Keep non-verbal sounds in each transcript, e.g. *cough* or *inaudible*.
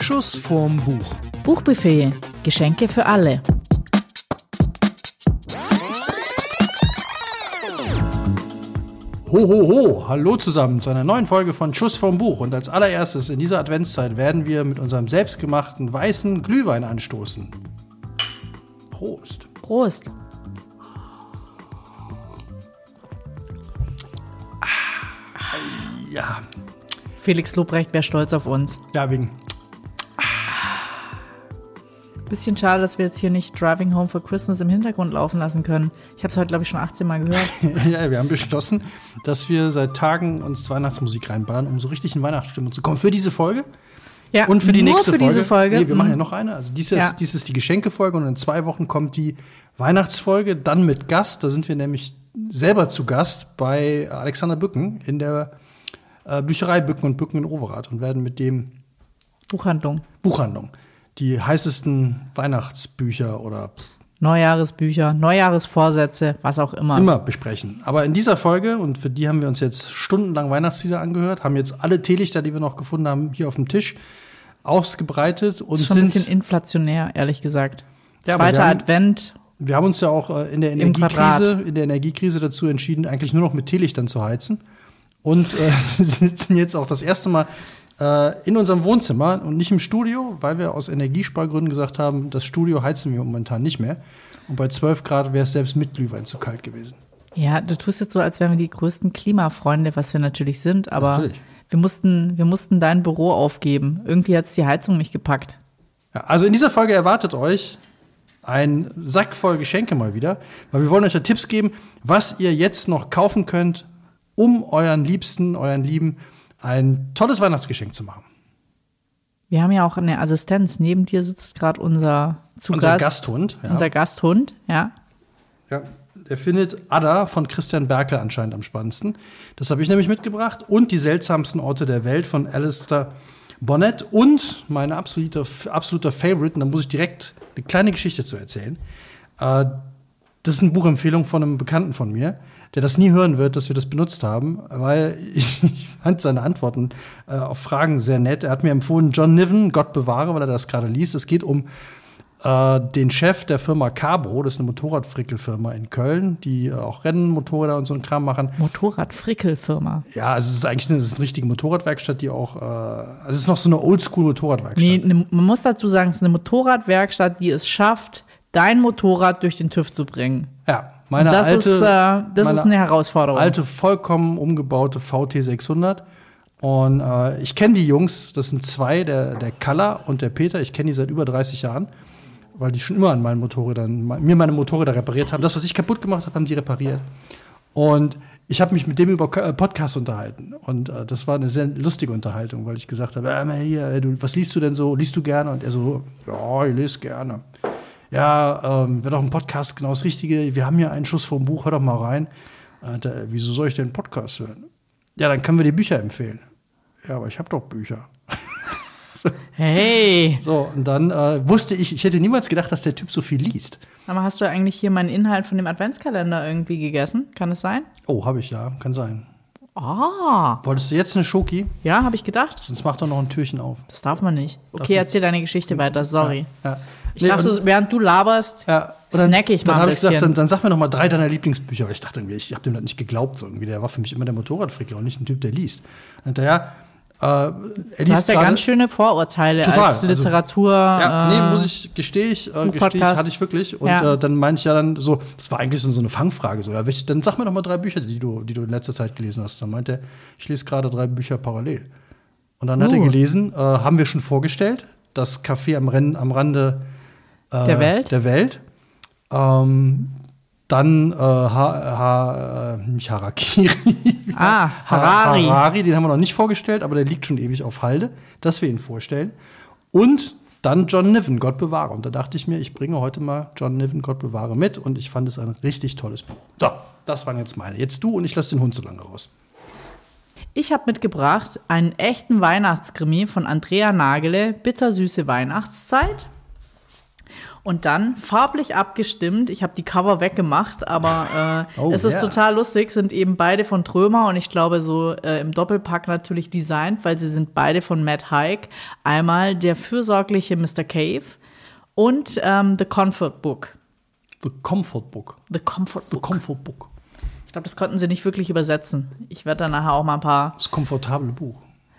Schuss vorm Buch. Buchbuffet. Geschenke für alle. Ho, ho, ho! Hallo zusammen zu einer neuen Folge von Schuss vom Buch. Und als allererstes in dieser Adventszeit werden wir mit unserem selbstgemachten weißen Glühwein anstoßen. Prost! Prost. Ja, Felix Lobrecht wäre stolz auf uns. ja, wegen. Bisschen schade, dass wir jetzt hier nicht Driving Home for Christmas im Hintergrund laufen lassen können. Ich habe es heute, glaube ich, schon 18 Mal gehört. *laughs* Ja, wir haben beschlossen, dass wir seit Tagen uns Weihnachtsmusik reinballern, um so richtig in Weihnachtsstimmung zu kommen. Für diese Folge Ja, und für die nur nächste für Folge. diese Folge. Nee, wir machen ja Mhm. noch eine. Also dies ist, Ja. dies ist die Geschenkefolge und in zwei Wochen kommt die Weihnachtsfolge, dann mit Gast. Da sind wir nämlich selber zu Gast bei Alexander Bücken in der äh, Bücherei Bücken und Bücken in Overath und werden mit dem Buchhandlung. Buchhandlung die heißesten Weihnachtsbücher oder Neujahresbücher, Neujahresvorsätze, was auch immer. immer besprechen. Aber in dieser Folge, und für die haben wir uns jetzt stundenlang Weihnachtslieder angehört, haben jetzt alle Teelichter, die wir noch gefunden haben, hier auf dem Tisch ausgebreitet und Das ist schon ein bisschen inflationär, ehrlich gesagt. Ja, Zweiter wir haben- Advent. Wir haben uns ja auch äh, in der Energiekrise, in der Energiekrise dazu entschieden, eigentlich nur noch mit Teelichtern zu heizen. Und äh, *laughs* sitzen jetzt auch das erste Mal äh, in unserem Wohnzimmer und nicht im Studio, weil wir aus Energiespargründen gesagt haben, das Studio heizen wir momentan nicht mehr. Und bei 12 Grad wäre es selbst mit Glühwein zu kalt gewesen. Ja, du tust jetzt so, als wären wir die größten Klimafreunde, was wir natürlich sind, aber Natürlich. wir mussten, wir mussten dein Büro aufgeben. Irgendwie hat es die Heizung nicht gepackt. Ja, also in dieser Folge erwartet euch ein Sack voll Geschenke mal wieder, weil wir wollen euch ja Tipps geben, was ihr jetzt noch kaufen könnt, um euren Liebsten, euren Lieben ein tolles Weihnachtsgeschenk zu machen. Wir haben ja auch eine Assistenz. Neben dir sitzt gerade unser zu Unser Gast, Gasthund, ja. Unser Gasthund, ja. Ja, der findet Ada von Christian Berkel anscheinend am spannendsten. Das habe ich nämlich mitgebracht. Und die seltsamsten Orte der Welt von Alistair Bonnet. Und mein absoluter, absoluter Favorite, und da muss ich direkt eine kleine Geschichte zu erzählen. Äh, das ist eine Buchempfehlung von einem Bekannten von mir, der das nie hören wird, dass wir das benutzt haben, weil ich, *laughs* ich fand seine Antworten äh, auf Fragen sehr nett. Er hat mir empfohlen, John Niven, Gott bewahre, weil er das gerade liest. Es geht um äh, den Chef der Firma Cabro, das ist eine Motorradfrickelfirma in Köln, die äh, auch Rennmotorräder und so einen Kram machen. Motorrad-Frickel-Firma. Ja, also es ist eigentlich eine, es ist eine richtige Motorradwerkstatt, die auch, äh, also es ist noch so eine Oldschool-Motorradwerkstatt. Nee, ne, man muss dazu sagen, es ist eine Motorradwerkstatt, die es schafft, dein Motorrad durch den TÜV zu bringen. Ja, meine das alte, ist, äh, das ist eine Herausforderung. alte, vollkommen umgebaute VT 600. Und äh, ich kenne die Jungs, das sind zwei, der, der Kalla und der Peter. Ich kenne die seit über 30 Jahren, weil die schon immer an meinen Motorrädern, mir meine Motorräder repariert haben. Das, was ich kaputt gemacht habe, haben die repariert. Und ich habe mich mit dem über äh, Podcast unterhalten. Und äh, das war eine sehr lustige Unterhaltung, weil ich gesagt habe, äh, hier, du, was liest du denn so? Liest du gerne? Und er so, ja, ich lese gerne. Ja, ähm, wäre doch ein Podcast genau das Richtige. Wir haben hier einen Schuss vom Buch, hör doch mal rein. Äh, da, wieso soll ich denn einen Podcast hören? Ja, dann können wir dir Bücher empfehlen. Ja, aber ich habe doch Bücher. *laughs* Hey, So, und dann äh, wusste ich, ich hätte niemals gedacht, dass der Typ so viel liest. aber hast du eigentlich hier meinen Inhalt von dem Adventskalender irgendwie gegessen? Kann es sein? Oh, habe ich ja, kann sein. Ah, Wolltest du jetzt eine Schoki? ja, habe ich gedacht. Sonst mach doch noch ein Türchen auf. Das darf man nicht. Okay, erzähl deine Geschichte weiter, sorry. Ja. Ich Nee, dachte, während du laberst, Ja, dann, snack ich mal dann ein habe ich gesagt, bisschen. dann, dann sag mir noch mal drei deiner Lieblingsbücher. Aber ich dachte irgendwie, ich habe dem das nicht geglaubt. So irgendwie. Der war für mich immer der Motorradfrickler und nicht ein Typ, der liest. Und ja, äh, er du hast ja ganz schöne Vorurteile Total, als also- Literatur. Ja, äh, nee, muss ich, gestehe ich, äh, gestehe ich, hatte ich wirklich. Und Ja. äh, dann meinte ich ja dann so, das war eigentlich so, so eine Fangfrage. So, ja, welche, dann sag mir noch mal drei Bücher, die du, die du in letzter Zeit gelesen hast. Dann meinte er, ich lese gerade drei Bücher parallel. Und dann hat er Uh. gelesen, äh, haben wir schon vorgestellt, das Café am, Rennen, am Rande äh, Der Welt? Der Welt. Ähm, dann äh, ha, ha, äh, nicht Harakiri. Ah, Harari. Harari, den haben wir noch nicht vorgestellt, aber der liegt schon ewig auf Halde, dass wir ihn vorstellen. Und dann John Niven, Gott bewahre. Und da dachte ich mir, ich bringe heute mal John Niven, Gott bewahre mit. Und ich fand es ein richtig tolles Buch. So, das waren jetzt meine. Jetzt du und ich lasse den Hund so lange raus. Ich habe mitgebracht einen echten Weihnachtskrimi von Andrea Nagele, Bittersüße Weihnachtszeit. Und dann farblich abgestimmt, ich habe die Cover weggemacht, aber äh, Oh, es ist yeah. total lustig, sind eben beide von Trömer und ich glaube so äh, im Doppelpack natürlich designt, weil sie sind beide von Matt Haig. Einmal der fürsorgliche Mr. Cave und ähm, The Comfort Book. The Comfort Book. The Comfort The Book. Comfort Book. Ich glaube, das konnten sie nicht wirklich übersetzen. Ich werde dann nachher auch mal ein paar, Das komfortable Buch.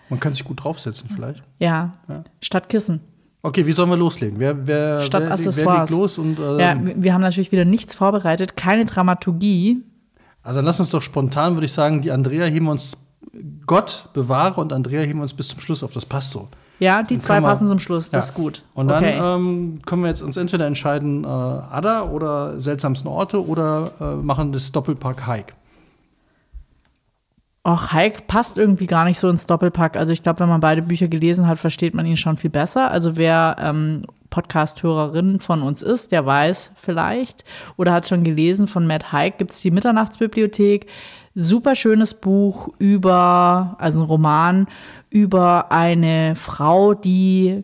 Man kann sich gut draufsetzen vielleicht. ja, statt Kissen. Okay, wie sollen wir loslegen? Wer, wer, Statt wer, wer Accessoires. legt los? Und, äh, Ja, wir haben natürlich wieder nichts vorbereitet, keine Dramaturgie. Also dann lass uns doch spontan, würde ich sagen, die Andrea heben uns, Gott bewahre und Andrea heben uns bis zum Schluss auf. Das passt so. Ja, die Dann zwei wir- passen zum Schluss, das Ja. ist gut. Und dann okay. ähm, können wir jetzt uns entweder entscheiden, äh, Ada oder seltsamsten Orte oder äh, machen das Doppelpack Hike. Och, Heik passt irgendwie gar nicht so ins Doppelpack. Also ich glaube, wenn man beide Bücher gelesen hat, versteht man ihn schon viel besser. Also wer ähm, Podcast-Hörerin von uns ist, der weiß vielleicht oder hat schon gelesen von Matt Haig, gibt es die Mitternachtsbibliothek. Super schönes Buch über, also ein Roman über eine Frau, die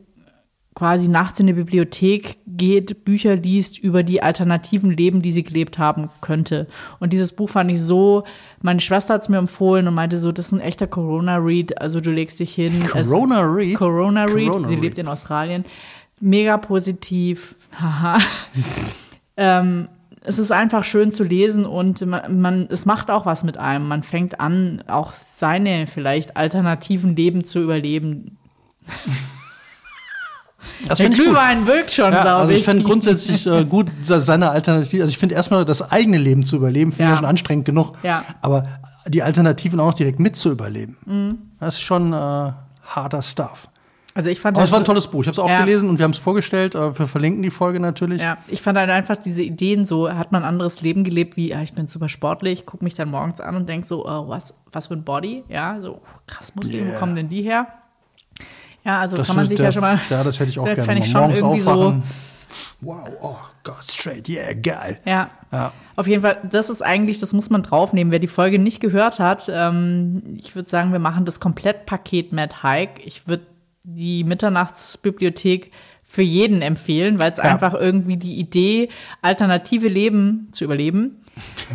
quasi nachts in die Bibliothek geht, Bücher liest über die alternativen Leben, die sie gelebt haben könnte. Und dieses Buch fand ich so, meine Schwester hat es mir empfohlen und meinte so, das ist ein echter Corona-Read. Also du legst dich hin. es- Corona Read? Corona Sie Read. lebt in Australien. Mega positiv. *laughs* Haha. ähm, es ist einfach schön zu lesen und man, man, es macht auch was mit einem. Man fängt an, auch seine vielleicht alternativen Leben zu überleben. *laughs* Das Der ich gut. Glühwein wirkt schon, Ja, glaube also ich. ich finde grundsätzlich äh, gut, se- seine Alternative. Also ich finde erstmal das eigene Leben zu überleben, finde ich Ja. schon anstrengend genug. Ja. Aber die Alternativen auch noch direkt mit zu überleben, das ist schon äh, harter Stuff. Also ich fand Aber es das- war ein tolles Buch. Ich habe es auch Ja. gelesen und wir haben es vorgestellt. Äh, wir verlinken die Folge natürlich. Ja, ich fand halt einfach diese Ideen so, hat man ein anderes Leben gelebt, wie, ja, ich bin super sportlich, gucke mich dann morgens an und denke so, oh, was, was für ein Body, ja, so krass Muskeln, Yeah. wo kommen denn die her? Ja, also Das kann man sich der- ja schon mal. Ja, das hätte ich auch *laughs* gerne. fänd ich schon irgendwie so- aufwachen. Wow, oh Gott, straight, yeah, geil. Ja. Ja. Auf jeden Fall, das ist eigentlich, das muss man draufnehmen. Wer die Folge nicht gehört hat, ähm, ich würde sagen, wir machen das Komplettpaket Mad Hike. Ich würde die Mitternachtsbibliothek für jeden empfehlen, weil es einfach irgendwie die Idee, alternative Leben zu überleben,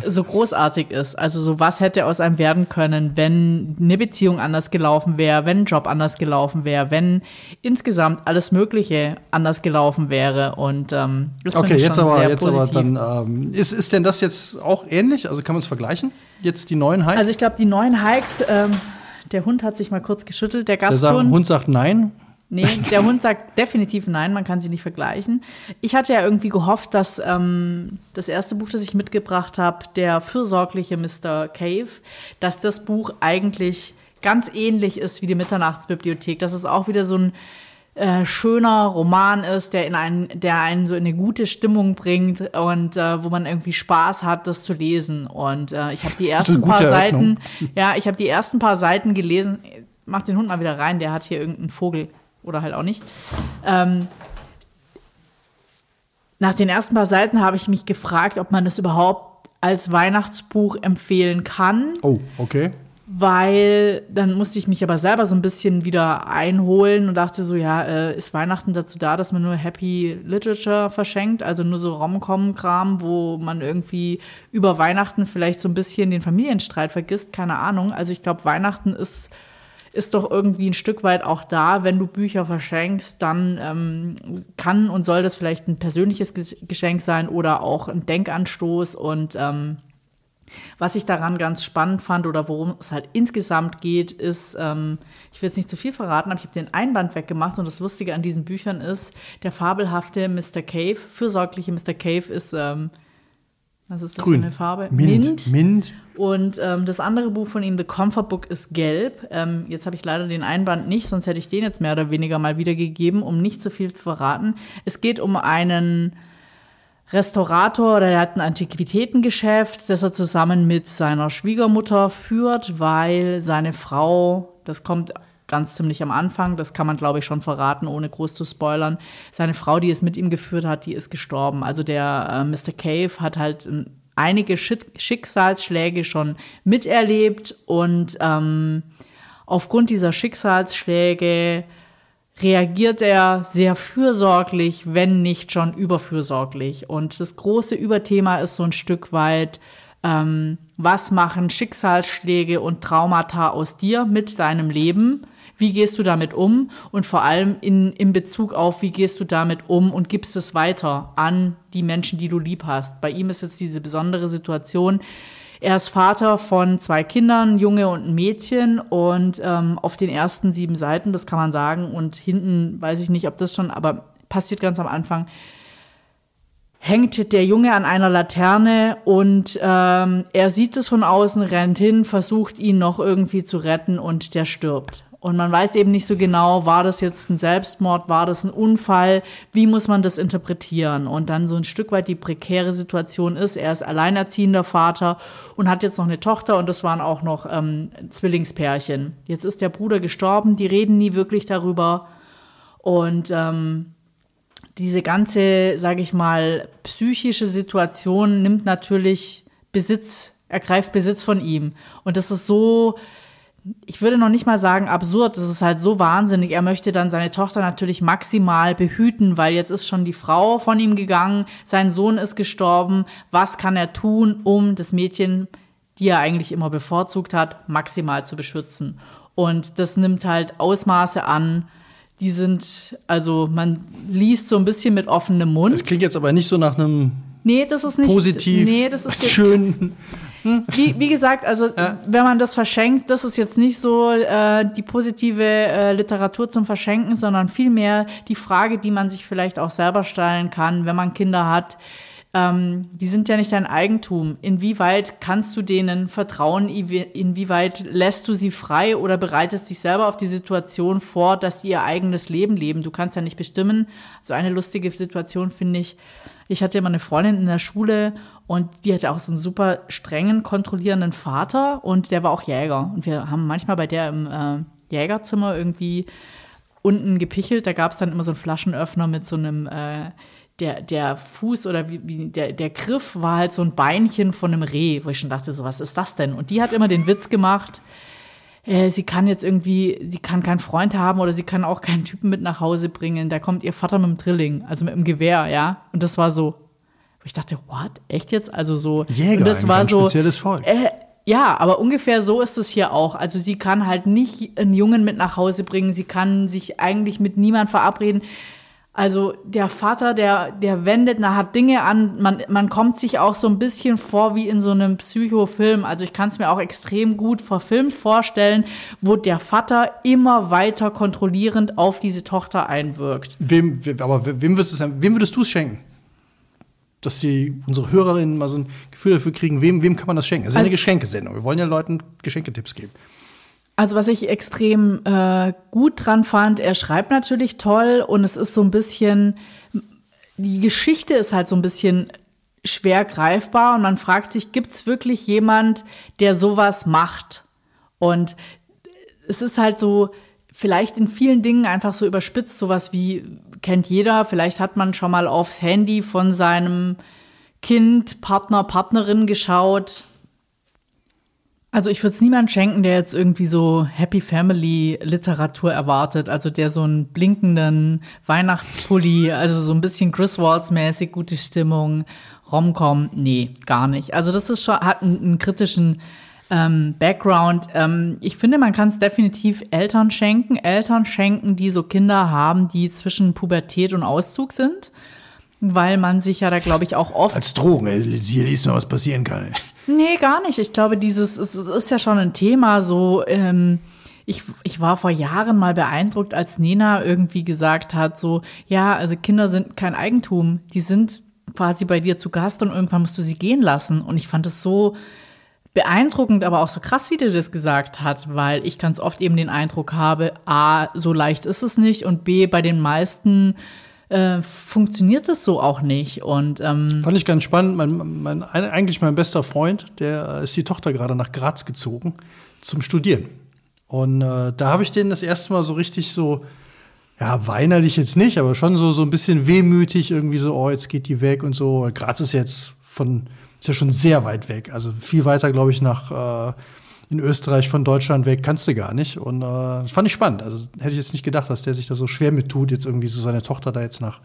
so großartig ist. Also so was hätte aus einem werden können, wenn eine Beziehung anders gelaufen wäre, wenn ein Job anders gelaufen wäre, wenn insgesamt alles Mögliche anders gelaufen wäre. Und ähm, das Okay, jetzt schon aber, sehr jetzt aber positiv. dann, ähm, ist, ist denn das jetzt auch ähnlich? Also kann man es vergleichen? Jetzt die neuen Hikes? Also ich glaube, die neuen Hikes, ähm, der Hund hat sich mal kurz geschüttelt, der der sagt, Gasthund. Hund sagt nein. Nee, der Hund sagt definitiv nein, man kann sie nicht vergleichen. Ich hatte ja irgendwie gehofft, dass ähm, das erste Buch, das ich mitgebracht habe, der fürsorgliche Mr. Cave, dass das Buch eigentlich ganz ähnlich ist wie die Mitternachtsbibliothek. Dass es auch wieder so ein äh, schöner Roman ist, der, in einen, der einen so in eine gute Stimmung bringt und äh, wo man irgendwie Spaß hat, das zu lesen. Und äh, ich habe die ersten paar Eröffnung. Seiten, ja, ich habe die ersten paar Seiten gelesen. Mach den Hund mal wieder rein, der hat hier irgendeinen Vogel oder halt auch nicht. Ähm, nach den ersten paar Seiten habe ich mich gefragt, ob man das überhaupt als Weihnachtsbuch empfehlen kann Oh, okay. weil dann musste ich mich aber selber so ein bisschen wieder einholen und dachte so, ja, äh, ist Weihnachten dazu da, dass man nur Happy Literature verschenkt, also nur so Rom-Com-Kram, wo man irgendwie über Weihnachten vielleicht so ein bisschen den Familienstreit vergisst, keine Ahnung. Also ich glaube, Weihnachten ist ist doch irgendwie ein Stück weit auch da, wenn du Bücher verschenkst, dann ähm, kann und soll das vielleicht ein persönliches Ges- Geschenk sein oder auch ein Denkanstoß und ähm, was ich daran ganz spannend fand oder worum es halt insgesamt geht, ist, ähm, ich will jetzt nicht zu viel verraten, aber ich habe den Einband weggemacht und das Lustige an diesen Büchern ist, der fabelhafte Mr. Cave, fürsorgliche Mr. Cave ist, ähm, was ist das Grün. für eine Farbe? Mint. Mint. Und ähm, das andere Buch von ihm, The Comfort Book, ist gelb. Ähm, jetzt habe ich leider den Einband nicht, sonst hätte ich den jetzt mehr oder weniger mal wiedergegeben, um nicht zu viel zu verraten. Es geht um einen Restaurator oder er hat ein Antiquitätengeschäft, das er zusammen mit seiner Schwiegermutter führt, weil seine Frau, das kommt ganz ziemlich am Anfang, das kann man glaube ich schon verraten, ohne groß zu spoilern, seine Frau, die es mit ihm geführt hat, die ist gestorben. Also der äh, Mr. Cave hat halt ähm, einige Schick Schicksalsschläge schon miterlebt und ähm, aufgrund dieser Schicksalsschläge reagiert er sehr fürsorglich, wenn nicht schon überfürsorglich. Und das große Überthema ist so ein Stück weit, ähm, was machen Schicksalsschläge und Traumata aus dir mit deinem Leben? Wie gehst du damit um? Und vor allem in, in Bezug auf, wie gehst du damit um und gibst es weiter an die Menschen, die du lieb hast. Bei ihm ist jetzt diese besondere Situation, er ist Vater von zwei Kindern, Junge und ein Mädchen. Und ähm, auf den ersten sieben Seiten, das kann man sagen, und hinten weiß ich nicht, ob das schon, aber passiert ganz am Anfang, hängt der Junge an einer Laterne und ähm, er sieht es von außen, rennt hin, versucht ihn noch irgendwie zu retten und der stirbt. Und man weiß eben nicht so genau, war das jetzt ein Selbstmord, war das ein Unfall, wie muss man das interpretieren? Und dann so ein Stück weit die prekäre Situation ist, er ist alleinerziehender Vater und hat jetzt noch eine Tochter und das waren auch noch ähm, Zwillingspärchen. Jetzt ist der Bruder gestorben, die reden nie wirklich darüber. Und ähm, diese ganze, sage ich mal, psychische Situation nimmt natürlich Besitz, ergreift Besitz von ihm. Und das ist so ich würde noch nicht mal sagen absurd, das ist halt so wahnsinnig. Er möchte dann seine Tochter natürlich maximal behüten, weil jetzt ist schon die Frau von ihm gegangen, sein Sohn ist gestorben. Was kann er tun, um das Mädchen, die er eigentlich immer bevorzugt hat, maximal zu beschützen? Und das nimmt halt Ausmaße an, die sind, also man liest so ein bisschen mit offenem Mund. Das klingt jetzt aber nicht so nach einem Nee, das ist nicht positiv, nee, das ist schön. *laughs* *laughs* Wie, wie gesagt, also ja. wenn man das verschenkt, das ist jetzt nicht so äh, die positive äh, Literatur zum Verschenken, sondern vielmehr die Frage, die man sich vielleicht auch selber stellen kann, wenn man Kinder hat. Ähm, die sind ja nicht dein Eigentum. Inwieweit kannst du denen vertrauen? Inwieweit lässt du sie frei oder bereitest dich selber auf die Situation vor, dass sie ihr eigenes Leben leben? Du kannst ja nicht bestimmen. So eine lustige Situation finde ich. Ich hatte immer eine Freundin in der Schule und die hatte auch so einen super strengen, kontrollierenden Vater und der war auch Jäger. Und wir haben manchmal bei der im äh, Jägerzimmer irgendwie unten gepichelt. Da gab es dann immer so einen Flaschenöffner mit so einem, äh, der, der Fuß oder wie, wie, der, der Griff war halt so ein Beinchen von einem Reh, wo ich schon dachte, so was ist das denn? Und die hat immer den Witz gemacht, äh, sie kann jetzt irgendwie, sie kann keinen Freund haben oder sie kann auch keinen Typen mit nach Hause bringen. Da kommt ihr Vater mit dem Drilling, also mit dem Gewehr, ja. Und das war so, ich dachte, what? Echt jetzt? Also so. Jäger, und das ein war ganz so, spezielles Volk. Äh, ja, aber ungefähr so ist es hier auch. Also sie kann halt nicht einen Jungen mit nach Hause bringen. Sie kann sich eigentlich mit niemand verabreden. Also der Vater, der, der wendet nachher Dinge an, man, man kommt sich auch so ein bisschen vor wie in so einem Psychofilm. Also ich kann es mir auch extrem gut verfilmt vorstellen, wo der Vater immer weiter kontrollierend auf diese Tochter einwirkt. Wem, aber wem würdest, wem würdest du es schenken? Dass die, unsere Hörerinnen mal so ein Gefühl dafür kriegen, wem, wem kann man das schenken? Es ist also, eine Geschenkesendung. Wir wollen ja Leuten Geschenketipps geben. Also was ich extrem äh, gut dran fand, er schreibt natürlich toll und es ist so ein bisschen, die Geschichte ist halt so ein bisschen schwer greifbar und man fragt sich, gibt es wirklich jemand, der sowas macht? Und es ist halt so, vielleicht in vielen Dingen einfach so überspitzt, sowas wie kennt jeder, vielleicht hat man schon mal aufs Handy von seinem Kind, Partner, Partnerin geschaut, also ich würde es niemand schenken, der jetzt irgendwie so Happy Family Literatur erwartet, also der so einen blinkenden Weihnachtspulli, also so ein bisschen Chris Waltz mäßig gute Stimmung, Romcom, nee, gar nicht. Also das ist schon hat einen, einen kritischen ähm, Background. Ähm, ich finde, man kann es definitiv Eltern schenken, Eltern schenken, die so Kinder haben, die zwischen Pubertät und Auszug sind weil man sich ja da, glaube ich, auch oft. Als Drogen, hier liest mal, was passieren kann. Nee, gar nicht. Ich glaube, dieses es, es ist ja schon ein Thema so. Ähm, ich, ich war vor Jahren mal beeindruckt, als Nena irgendwie gesagt hat, so, ja, also Kinder sind kein Eigentum, die sind quasi bei dir zu Gast und irgendwann musst du sie gehen lassen. Und ich fand es so beeindruckend, aber auch so krass, wie der das gesagt hat, weil ich ganz oft eben den Eindruck habe, a, so leicht ist es nicht und b, bei den meisten äh, funktioniert es so auch nicht. Und, ähm Fand ich ganz spannend. Mein, mein, eigentlich mein bester Freund, der ist die Tochter gerade nach Graz gezogen zum Studieren. Und äh, da habe ich den das erste Mal so richtig so, ja, weinerlich jetzt nicht, aber schon so, so ein bisschen wehmütig, irgendwie so, oh, jetzt geht die weg und so. Graz ist jetzt von, ist ja schon sehr weit weg. Also viel weiter, glaube ich, nach, äh, in Österreich von Deutschland weg kannst du gar nicht. Und äh, das fand ich spannend. Also hätte ich jetzt nicht gedacht, dass der sich da so schwer mit tut, jetzt irgendwie so seine Tochter da jetzt nach,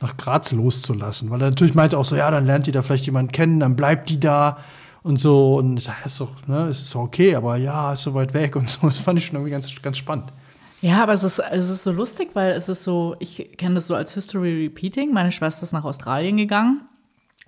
nach Graz loszulassen. Weil er natürlich meinte auch so, ja, dann lernt die da vielleicht jemanden kennen, dann bleibt die da und so. Und ich sag, ist doch, ne, ist okay, aber ja, ist so weit weg und so. Das fand ich schon irgendwie ganz, ganz spannend. Ja, aber es ist, es ist so lustig, weil es ist so, ich kenne das so als History Repeating. Meine Schwester ist nach Australien gegangen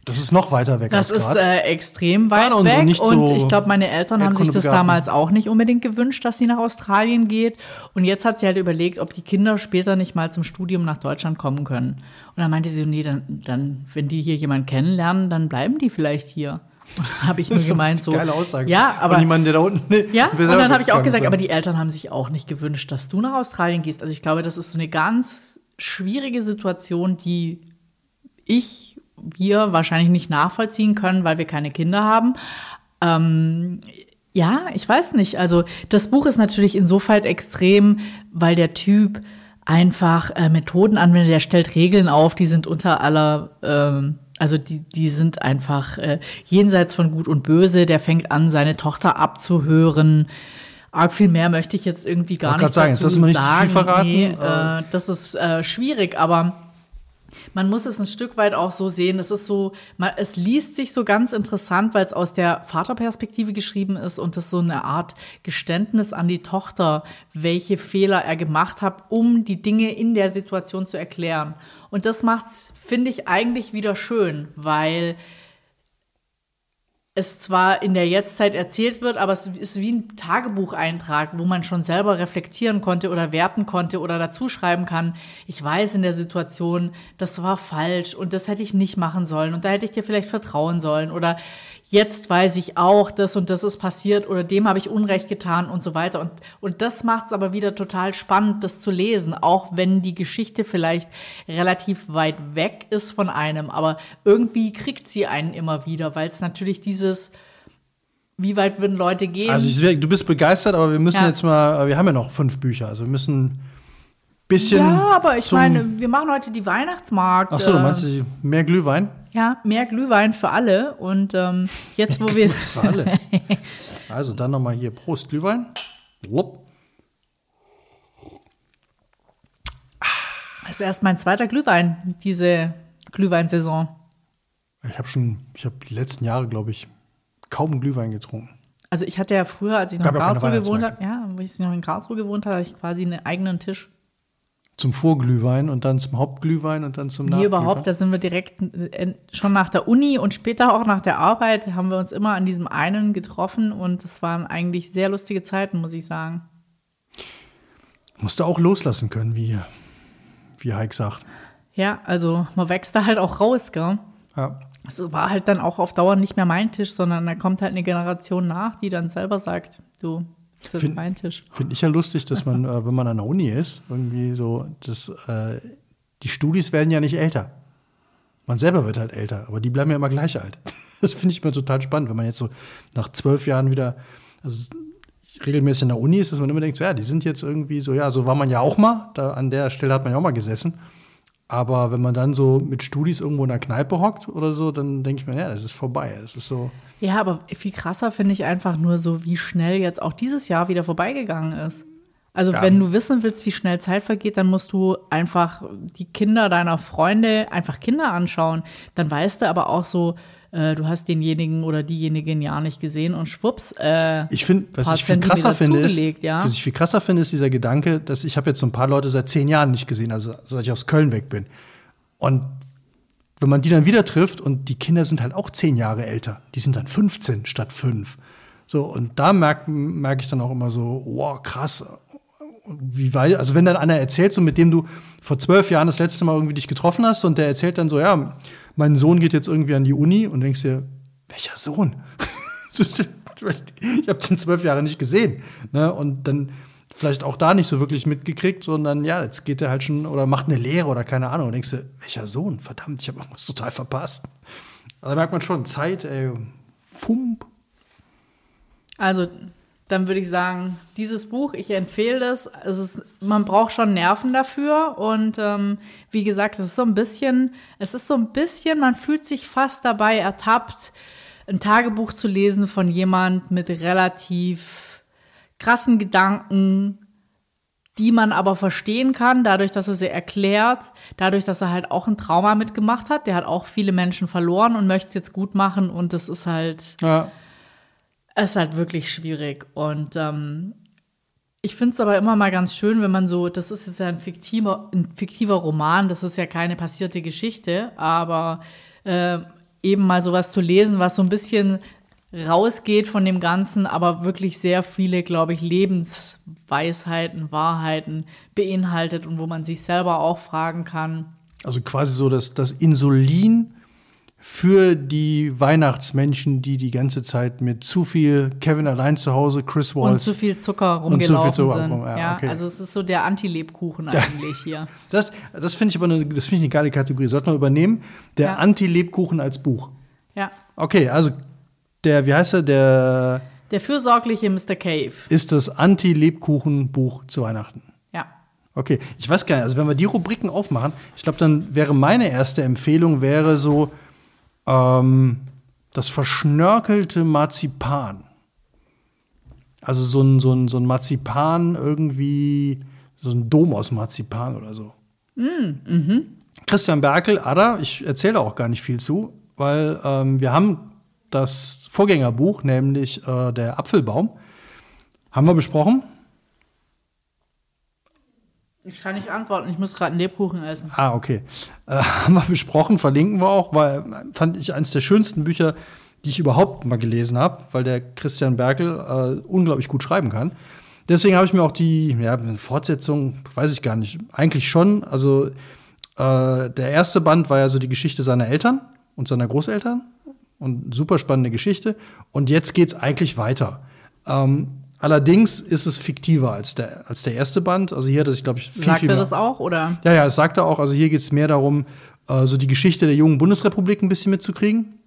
das ist noch weiter weg das ist äh, extrem weit und weg. So und ich glaube, meine Eltern haben sich das damals auch nicht unbedingt gewünscht, dass sie nach Australien geht. Und jetzt hat sie halt überlegt, ob die Kinder später nicht mal zum Studium nach Deutschland kommen können. Und dann meinte sie, nee, dann, dann wenn die hier jemanden kennenlernen, dann bleiben die vielleicht hier. *laughs* habe ich nur gemeint so. Geile Aussage. Ja, aber jemand, der da unten. *laughs* Ja, und dann habe ich auch gesagt, sein. aber die Eltern haben sich auch nicht gewünscht, dass du nach Australien gehst. Also ich glaube, das ist so eine ganz schwierige Situation, die ich wir wahrscheinlich nicht nachvollziehen können, weil wir keine Kinder haben. Ähm, ja, ich weiß nicht. Also das Buch ist natürlich insofern extrem, weil der Typ einfach äh, Methoden anwendet. Der stellt Regeln auf, die sind unter aller, ähm, also die, die sind einfach äh, jenseits von Gut und Böse. Der fängt an, seine Tochter abzuhören. Arg viel mehr möchte ich jetzt irgendwie gar nicht sagen. dazu sagen. Jetzt nicht viel verraten. Nee, äh, das ist äh, schwierig, aber man muss es ein Stück weit auch so sehen. Es ist so, man, es liest sich so ganz interessant, weil es aus der Vaterperspektive geschrieben ist und das so eine Art Geständnis an die Tochter, welche Fehler er gemacht hat, um die Dinge in der Situation zu erklären. Und das macht's, finde ich, eigentlich wieder schön, weil es zwar in der Jetztzeit erzählt wird, aber es ist wie ein Tagebucheintrag, wo man schon selber reflektieren konnte oder werten konnte oder dazu schreiben kann, ich weiß in der Situation, das war falsch und das hätte ich nicht machen sollen und da hätte ich dir vielleicht vertrauen sollen oder jetzt weiß ich auch, das und das ist passiert oder dem habe ich Unrecht getan und so weiter. Und, und das macht es aber wieder total spannend, das zu lesen, auch wenn die Geschichte vielleicht relativ weit weg ist von einem. Aber irgendwie kriegt sie einen immer wieder, weil es natürlich dieses wie weit würden Leute gehen? Also ich, du bist begeistert, aber wir müssen ja. jetzt mal, wir haben ja noch fünf Bücher, also wir müssen bisschen. Ja, aber ich meine, wir machen heute die Weihnachtsmarkt. Ach so, du meinst du mehr Glühwein? Ja, mehr Glühwein für alle. Und ähm, jetzt, wo wir. für alle. *laughs* Also dann nochmal hier Prost Glühwein. Wupp. Das ist erst mein zweiter Glühwein, diese Glühweinsaison. Ich habe schon, ich habe die letzten Jahre, glaube ich, kaum Glühwein getrunken. Also ich hatte ja früher, als ich noch in Karlsruhe gewohnt habe, ja, wo ich noch in Karlsruhe gewohnt habe, hatte ich quasi einen eigenen Tisch zum Vorglühwein und dann zum Hauptglühwein und dann zum Nachglühwein? Nee, überhaupt, da sind wir direkt äh, schon nach der Uni und später auch nach der Arbeit haben wir uns immer an diesem einen getroffen und es waren eigentlich sehr lustige Zeiten, muss ich sagen. Musste auch loslassen können, wie, wie Heik sagt. Ja, also man wächst da halt auch raus, gell? Ja. Es war halt dann auch auf Dauer nicht mehr mein Tisch, sondern da kommt halt eine Generation nach, die dann selber sagt, du, das ist Find, mein Tisch. Finde ich ja lustig, dass man, äh, wenn man an der Uni ist, irgendwie so, dass äh, die Studis werden ja nicht älter. Man selber wird halt älter, aber die bleiben ja immer gleich alt. *laughs* Das finde ich immer total spannend, wenn man jetzt so nach zwölf Jahren wieder, also regelmäßig in der Uni ist, dass man immer denkt, so, ja, die sind jetzt irgendwie so, ja, so war man ja auch mal, da an der Stelle hat man ja auch mal gesessen. Aber wenn man dann so mit Studis irgendwo in der Kneipe hockt oder so, dann denke ich mir, ja, das ist vorbei. Es ist so. Ja, aber viel krasser finde ich einfach nur so, wie schnell jetzt auch dieses Jahr wieder vorbeigegangen ist. Also ja. wenn du wissen willst, wie schnell Zeit vergeht, dann musst du einfach die Kinder deiner Freunde einfach Kinder anschauen. Dann weißt du aber auch so, äh, du hast denjenigen oder diejenigen ja nicht gesehen und schwupps. Äh, ich finde, was ich viel krasser finde, ist, ja? was ich viel krasser finde, ist dieser Gedanke, dass ich habe jetzt so ein paar Leute seit zehn Jahren nicht gesehen, also seit ich aus Köln weg bin. Und wenn man die dann wieder trifft und die Kinder sind halt auch zehn Jahre älter, die sind dann 15 statt fünf. So, und da merke merk ich dann auch immer so, wow, krass, wie weit, also wenn dann einer erzählt, so mit dem du vor zwölf Jahren das letzte Mal irgendwie dich getroffen hast und der erzählt dann so, ja, mein Sohn geht jetzt irgendwie an die Uni und denkst dir, welcher Sohn? *laughs* ich habe den zwölf Jahre nicht gesehen. Ne? Und dann vielleicht auch da nicht so wirklich mitgekriegt, sondern ja, jetzt geht er halt schon oder macht eine Lehre oder keine Ahnung. Und denkst du, welcher Sohn? Verdammt, ich habe irgendwas total verpasst. Also merkt man schon, Zeit, ey, Fump. Also dann würde ich sagen, dieses Buch, ich empfehle das. Es ist, man braucht schon Nerven dafür. Und ähm, wie gesagt, es ist so ein bisschen, es ist so ein bisschen, man fühlt sich fast dabei ertappt, ein Tagebuch zu lesen von jemand mit relativ krassen Gedanken, die man aber verstehen kann, dadurch, dass er sie erklärt, dadurch, dass er halt auch ein Trauma mitgemacht hat. Der hat auch viele Menschen verloren und möchte es jetzt gut machen und das ist halt, Ja. Es ist halt wirklich schwierig. Und ähm, ich finde es aber immer mal ganz schön, wenn man so, das ist jetzt ja ein fiktiver, ein fiktiver Roman, das ist ja keine passierte Geschichte, aber äh, eben mal sowas zu lesen, was so ein bisschen rausgeht von dem Ganzen, aber wirklich sehr viele, glaube ich, Lebensweisheiten, Wahrheiten beinhaltet und wo man sich selber auch fragen kann. Also quasi so das, das Insulin für die Weihnachtsmenschen, die die ganze Zeit mit zu viel Kevin allein zu Hause, Chris Und Wallace. zu viel Zucker Und zu viel rumgelaufen Zucker sind. rum, ja, Ja, okay. also es ist so der Anti-Lebkuchen eigentlich hier. *laughs* Das, das finde ich aber eine, das finde ich eine geile Kategorie. Sollte man übernehmen. Der Ja. Anti-Lebkuchen als Buch. Ja. Okay, also der, wie heißt er, der Der fürsorgliche Mr. Cave. ist das Anti-Lebkuchen-Buch zu Weihnachten. Ja. Okay, ich weiß gar nicht, also wenn wir die Rubriken aufmachen, ich glaube, dann wäre meine erste Empfehlung wäre so ähm, das verschnörkelte Marzipan. Also so ein, so, ein, so ein Marzipan irgendwie, so ein Dom aus Marzipan oder so. Christian Berkel, Ada, ich erzähle auch gar nicht viel zu, weil ähm, wir haben das Vorgängerbuch, nämlich äh, der Apfelbaum, haben wir besprochen. Ich kann nicht antworten, ich muss gerade einen Lebkuchen essen. Ah, okay. Äh, *laughs* haben wir besprochen, verlinken wir auch, weil fand ich eines der schönsten Bücher, die ich überhaupt mal gelesen habe, weil der Christian Berkel äh, unglaublich gut schreiben kann. Deswegen habe ich mir auch die ja, Fortsetzung, weiß ich gar nicht, eigentlich schon. Also äh, der erste Band war ja so die Geschichte seiner Eltern und seiner Großeltern und super spannende Geschichte. Und jetzt geht's eigentlich weiter. Ähm, allerdings ist es fiktiver als der, als der erste Band. Also hier hat es, glaube ich, viel, Sagt viel er mehr. das auch, oder? Ja, ja, das sagt er auch. Also hier geht es mehr darum, äh, so die Geschichte der jungen Bundesrepublik ein bisschen mitzukriegen.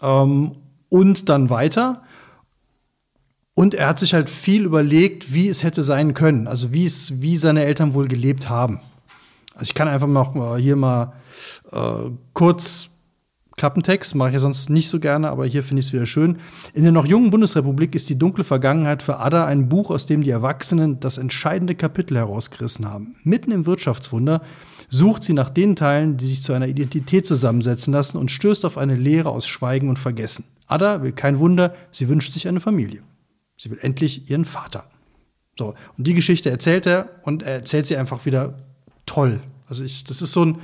Ähm, und dann weiter. Und er hat sich halt viel überlegt, wie es hätte sein können. Also wie es, wie seine Eltern wohl gelebt haben. Also ich kann einfach mal hier mal äh, kurz Klappentext, mache ich ja sonst nicht so gerne, aber hier finde ich es wieder schön. In der noch jungen Bundesrepublik ist die dunkle Vergangenheit für Ada ein Buch, aus dem die Erwachsenen das entscheidende Kapitel herausgerissen haben. Mitten im Wirtschaftswunder sucht sie nach den Teilen, die sich zu einer Identität zusammensetzen lassen und stößt auf eine Leere aus Schweigen und Vergessen. Ada will kein Wunder, sie wünscht sich eine Familie. Sie will endlich ihren Vater. So, und die Geschichte erzählt er und er erzählt sie einfach wieder toll. Also ich, das ist so ein,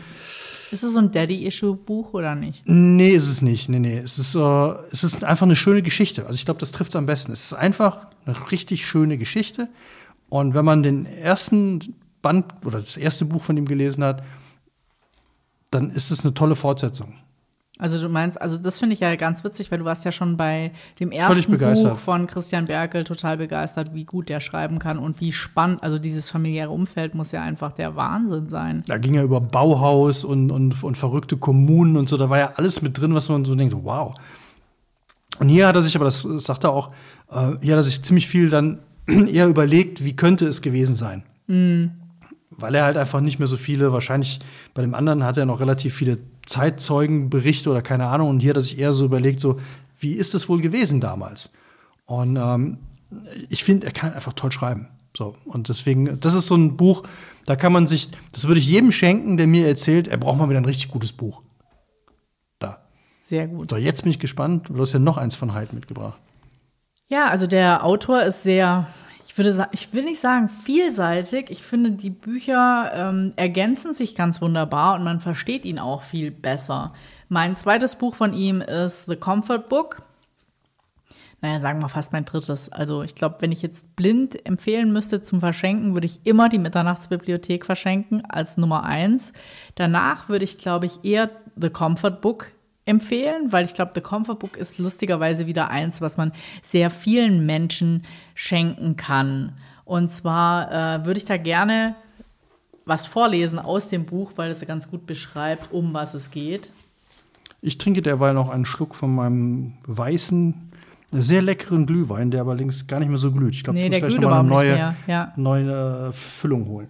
Ist es so ein Daddy-Issue-Buch oder nicht? Nee, ist es nicht. Nee, nee. Es ist, äh, es ist einfach eine schöne Geschichte. Also ich glaube, das trifft es am besten. Es ist einfach eine richtig schöne Geschichte. Und wenn man den ersten Band oder das erste Buch von ihm gelesen hat, dann ist es eine tolle Fortsetzung. Also du meinst, also das finde ich ja ganz witzig, weil du warst ja schon bei dem ersten. Buch von Christian Berkel total begeistert, wie gut der schreiben kann und wie spannend, also dieses familiäre Umfeld muss ja einfach der Wahnsinn sein. Da ging ja über Bauhaus und, und, und verrückte Kommunen und so. Da war ja alles mit drin, was man so denkt, wow. Und hier hat er sich, aber das sagt er auch, äh, hier hat er sich ziemlich viel dann *clears throat* eher überlegt, wie könnte es gewesen sein. Weil er halt einfach nicht mehr so viele, wahrscheinlich bei dem anderen hat er noch relativ viele Zeitzeugenberichte oder keine Ahnung. Und hier hat er sich eher so überlegt, so, wie ist es wohl gewesen damals? Und ähm, ich finde, er kann einfach toll schreiben. So, und deswegen, das ist so ein Buch, da kann man sich, das würde ich jedem schenken, der mir erzählt, er braucht mal wieder ein richtig gutes Buch. Da. Sehr gut. So, jetzt bin ich gespannt. Du hast ja noch eins von Hyde mitgebracht. Ja, also der Autor ist sehr, ich würde ich will nicht sagen vielseitig. Ich finde, die Bücher ähm, ergänzen sich ganz wunderbar und man versteht ihn auch viel besser. Mein zweites Buch von ihm ist The Comfort Book. Naja, sagen wir fast mein drittes. Also ich glaube, wenn ich jetzt blind empfehlen müsste zum Verschenken, würde ich immer die Mitternachtsbibliothek verschenken als Nummer eins. Danach würde ich, glaube ich, eher The Comfort Book empfehlen, weil ich glaube, The Comfort Book ist lustigerweise wieder eins, was man sehr vielen Menschen schenken kann. Und zwar äh, würde ich da gerne was vorlesen aus dem Buch, weil es ja ganz gut beschreibt, um was es geht. Ich trinke derweil noch einen Schluck von meinem weißen, sehr leckeren Glühwein, der aber links gar nicht mehr so glüht. Ich glaube, Nee, ich muss der gleich glüht noch mal eine neue, ja. neue äh, Füllung holen.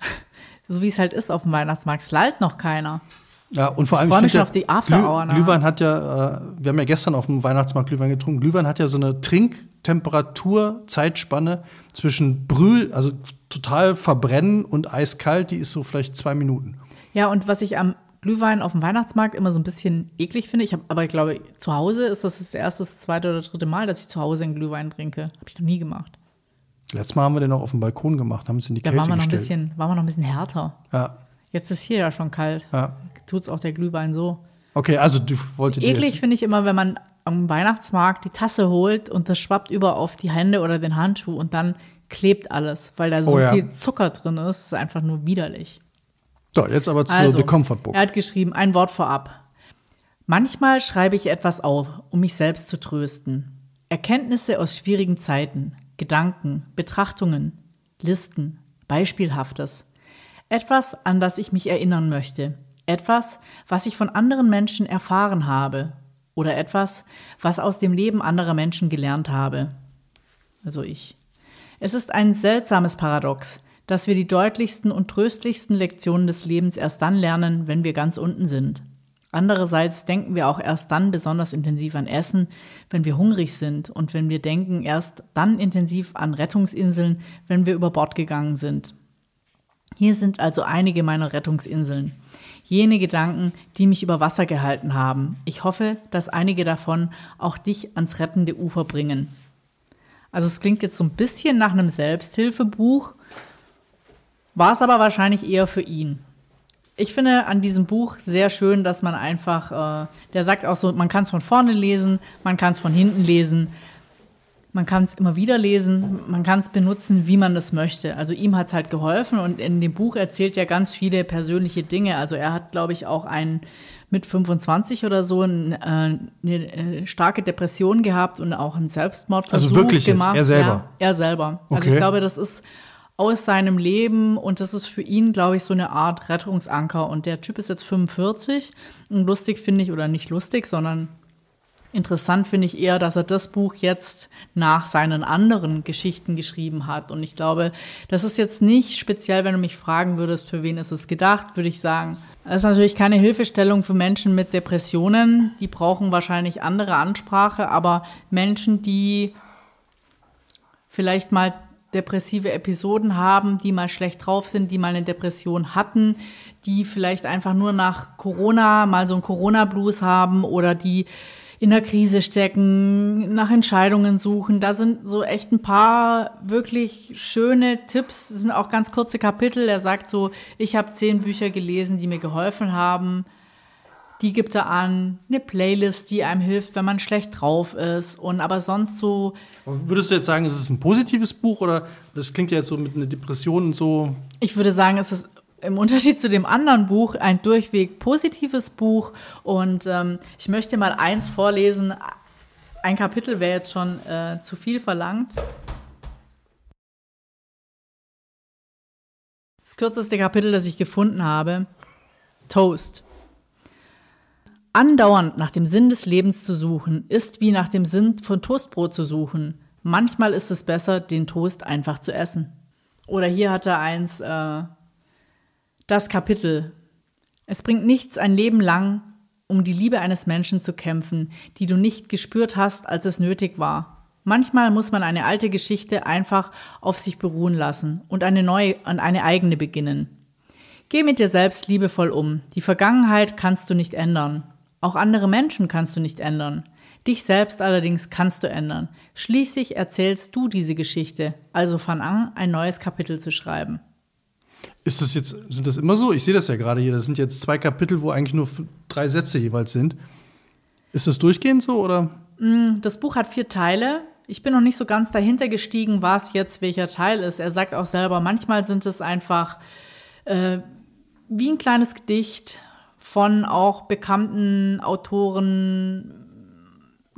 *laughs* So wie es halt ist auf dem Weihnachtsmarkt. Es lallt noch keiner. Ja, und vor allem, ich freue mich schon auf die After Hour. Glüh, Glühwein hat ja, äh, wir haben ja gestern auf dem Weihnachtsmarkt Glühwein getrunken. Glühwein hat ja so eine Trinktemperatur, Zeitspanne zwischen Brühl, also total verbrennen und eiskalt, die ist so vielleicht zwei Minuten. Ja, und was ich am Glühwein auf dem Weihnachtsmarkt immer so ein bisschen eklig finde, ich habe aber ich glaube, zu Hause ist das das erste, das zweite oder dritte Mal, dass ich zu Hause einen Glühwein trinke. Habe ich noch nie gemacht. Letztes Mal haben wir den auch auf dem Balkon gemacht, haben es in die Da Kälte waren wir, noch ein gestellt. bisschen, waren wir noch ein bisschen härter. Ja, Jetzt ist hier ja schon kalt. ja. Tut's auch der Glühwein so. Okay, also du wolltest Eklig finde ich immer, wenn man am Weihnachtsmarkt die Tasse holt und das schwappt über auf die Hände oder den Handschuh und dann klebt alles, weil da so Oh ja. viel Zucker drin ist. Das ist einfach nur widerlich. So, jetzt aber zu Also, The Comfort Book. Er hat geschrieben, ein Wort vorab. Manchmal schreibe ich etwas auf, um mich selbst zu trösten. Erkenntnisse aus schwierigen Zeiten, Gedanken, Betrachtungen, Listen, Beispielhaftes. Etwas, an das ich mich erinnern möchte. Etwas, was ich von anderen Menschen erfahren habe. Oder etwas, was aus dem Leben anderer Menschen gelernt habe. Also ich. Es ist ein seltsames Paradox, dass wir die deutlichsten und tröstlichsten Lektionen des Lebens erst dann lernen, wenn wir ganz unten sind. Andererseits denken wir auch erst dann besonders intensiv an Essen, wenn wir hungrig sind und wenn wir denken erst dann intensiv an Rettungsinseln, wenn wir über Bord gegangen sind. Hier sind also einige meiner Rettungsinseln. Jene Gedanken, die mich über Wasser gehalten haben. Ich hoffe, dass einige davon auch dich ans rettende Ufer bringen. Also es klingt jetzt so ein bisschen nach einem Selbsthilfebuch, war es aber wahrscheinlich eher für ihn. Ich finde an diesem Buch sehr schön, dass man einfach, äh, der sagt auch so, man kann es von vorne lesen, man kann es von hinten lesen, man kann es immer wieder lesen, man kann es benutzen, wie man das möchte. Also ihm hat es halt geholfen und in dem Buch erzählt er ganz viele persönliche Dinge. Also er hat, glaube ich, auch einen mit 25 oder so ein, äh, eine äh, starke Depression gehabt und auch einen Selbstmordversuch Also wirklich jetzt, gemacht. er selber? Ja, er selber. Also Okay. ich glaube, das ist aus seinem Leben und das ist für ihn, glaube ich, so eine Art Rettungsanker. Und der Typ ist jetzt 45 und lustig finde ich, oder nicht lustig, sondern interessant finde ich eher, dass er das Buch jetzt nach seinen anderen Geschichten geschrieben hat. Und ich glaube, das ist jetzt nicht speziell, wenn du mich fragen würdest, für wen ist es gedacht, würde ich sagen, das ist natürlich keine Hilfestellung für Menschen mit Depressionen. Die brauchen wahrscheinlich andere Ansprache, aber Menschen, die vielleicht mal depressive Episoden haben, die mal schlecht drauf sind, die mal eine Depression hatten, die vielleicht einfach nur nach Corona mal so einen Corona-Blues haben oder die in der Krise stecken, nach Entscheidungen suchen. Da sind so echt ein paar wirklich schöne Tipps. Das sind auch ganz kurze Kapitel. Er sagt so, ich habe zehn Bücher gelesen, die mir geholfen haben. Die gibt er an, eine Playlist, die einem hilft, wenn man schlecht drauf ist. Und aber sonst so Würdest du jetzt sagen, es ist ein positives Buch oder das klingt ja jetzt so mit einer Depression und so? Ich würde sagen, es ist im Unterschied zu dem anderen Buch ein durchweg positives Buch. Und ähm, ich möchte mal eins vorlesen. Ein Kapitel wäre jetzt schon äh, zu viel verlangt. Das kürzeste Kapitel, das ich gefunden habe. Toast. Andauernd nach dem Sinn des Lebens zu suchen, ist wie nach dem Sinn von Toastbrot zu suchen. Manchmal ist es besser, den Toast einfach zu essen. Oder hier hat er eins, äh, das Kapitel. Es bringt nichts ein Leben lang, um die Liebe eines Menschen zu kämpfen, die du nicht gespürt hast, als es nötig war. Manchmal muss man eine alte Geschichte einfach auf sich beruhen lassen und eine neue und eine eigene beginnen. Geh mit dir selbst liebevoll um. Die Vergangenheit kannst du nicht ändern. Auch andere Menschen kannst du nicht ändern. Dich selbst allerdings kannst du ändern. Schließlich erzählst du diese Geschichte, also fang an, ein neues Kapitel zu schreiben. Ist das jetzt, sind das immer so? Ich sehe das ja gerade hier. Das sind jetzt zwei Kapitel, wo eigentlich nur drei Sätze jeweils sind. Ist das durchgehend so oder? Das Buch hat vier Teile. Ich bin noch nicht so ganz dahinter gestiegen, was jetzt welcher Teil ist. Er sagt auch selber, manchmal sind es einfach äh, wie ein kleines Gedicht von auch bekannten Autoren,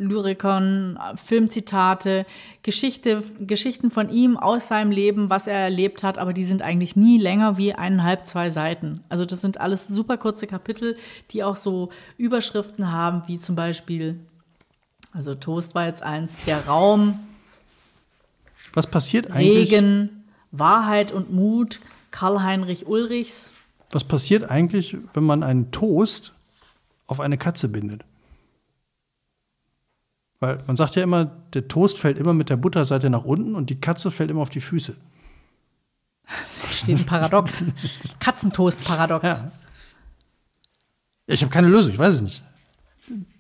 Lyrikern, Filmzitate, Geschichte, Geschichten von ihm aus seinem Leben, was er erlebt hat, aber die sind eigentlich nie länger wie eineinhalb, zwei Seiten. Also das sind alles super kurze Kapitel, die auch so Überschriften haben, wie zum Beispiel, also Toast war jetzt eins, der Raum, Was passiert eigentlich? Regen, Wahrheit und Mut, Karl-Heinrich Ulrichs. was passiert eigentlich, wenn man einen Toast auf eine Katze bindet? Weil man sagt ja immer, der Toast fällt immer mit der Butterseite nach unten und die Katze fällt immer auf die Füße. Das steht ein Paradox. Katzentoast-Paradox. Ja. Ich habe keine Lösung, ich weiß es nicht.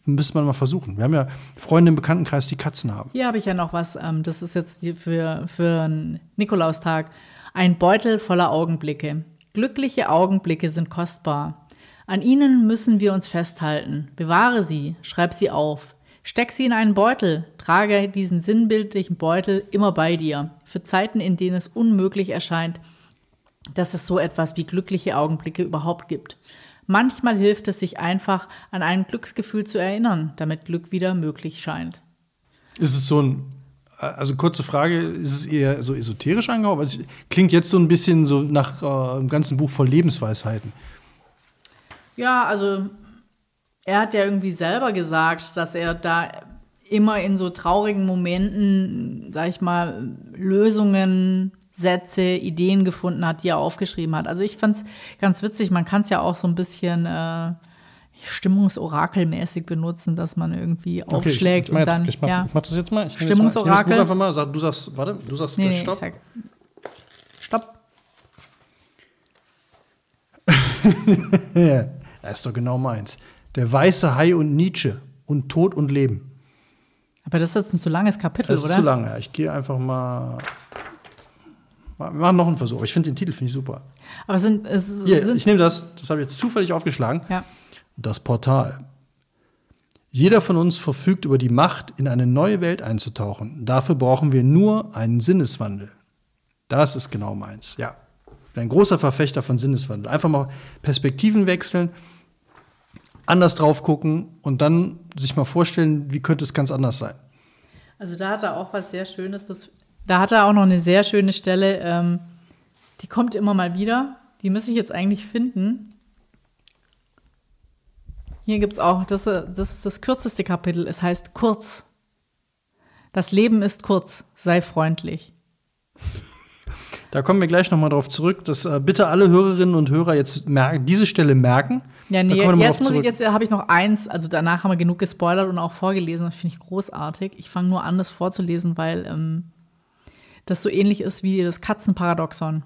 Müsste man mal versuchen. Wir haben ja Freunde im Bekanntenkreis, die Katzen haben. Hier habe ich ja noch was. Ähm, das ist jetzt für, für einen Nikolaustag. Ein Beutel voller Augenblicke. Glückliche Augenblicke sind kostbar. An ihnen müssen wir uns festhalten. Bewahre sie, schreib sie auf. Steck sie in einen Beutel, trage diesen sinnbildlichen Beutel immer bei dir, für Zeiten, in denen es unmöglich erscheint, dass es so etwas wie glückliche Augenblicke überhaupt gibt. Manchmal hilft es sich einfach, an ein Glücksgefühl zu erinnern, damit Glück wieder möglich scheint. Ist es so ein, also kurze Frage, ist es eher so esoterisch angehaucht? Also, klingt jetzt so ein bisschen so nach äh, einem ganzen Buch voll Lebensweisheiten. Ja, also er hat ja irgendwie selber gesagt, dass er da immer in so traurigen Momenten, sag ich mal, Lösungen, Sätze, Ideen gefunden hat, die er aufgeschrieben hat. Also ich fand es ganz witzig, man kann es ja auch so ein bisschen äh, stimmungsorakelmäßig benutzen, dass man irgendwie okay, aufschlägt ich, ich und dann. Ich mach, ja. ich mach das jetzt mal. Ich Stimmungsorakel. einfach mal. Sag, du sagst, warte, du sagst nee, Stopp. Nee, Stopp. das *laughs* *laughs* ist doch genau meins. Der weiße Hai und Nietzsche und Tod und Leben. Aber das ist jetzt ein zu langes Kapitel, das ist oder? zu lang, ja. Ich gehe einfach mal. Wir machen noch einen Versuch. Ich finde den Titel finde ich super. Aber es sind, es sind Hier, ich nehme das. Das habe ich jetzt zufällig aufgeschlagen. Ja. Das Portal. Jeder von uns verfügt über die Macht, in eine neue Welt einzutauchen. Dafür brauchen wir nur einen Sinneswandel. Das ist genau meins. Ja. Ich bin ein großer Verfechter von Sinneswandel. Einfach mal Perspektiven wechseln anders drauf gucken und dann sich mal vorstellen, wie könnte es ganz anders sein. Also da hat er auch was sehr Schönes. Das, da hat er auch noch eine sehr schöne Stelle, ähm, die kommt immer mal wieder. Die muss ich jetzt eigentlich finden. Hier gibt es auch, das, das ist das kürzeste Kapitel. Es heißt kurz. Das Leben ist kurz, sei freundlich. Da kommen wir gleich nochmal drauf zurück, dass äh, bitte alle Hörerinnen und Hörer jetzt merken, diese Stelle merken. Ja, nee, jetzt muss ich, jetzt habe ich noch eins, also danach haben wir genug gespoilert und auch vorgelesen, das finde ich großartig. Ich fange nur an, das vorzulesen, weil ähm, das so ähnlich ist wie das Katzenparadoxon.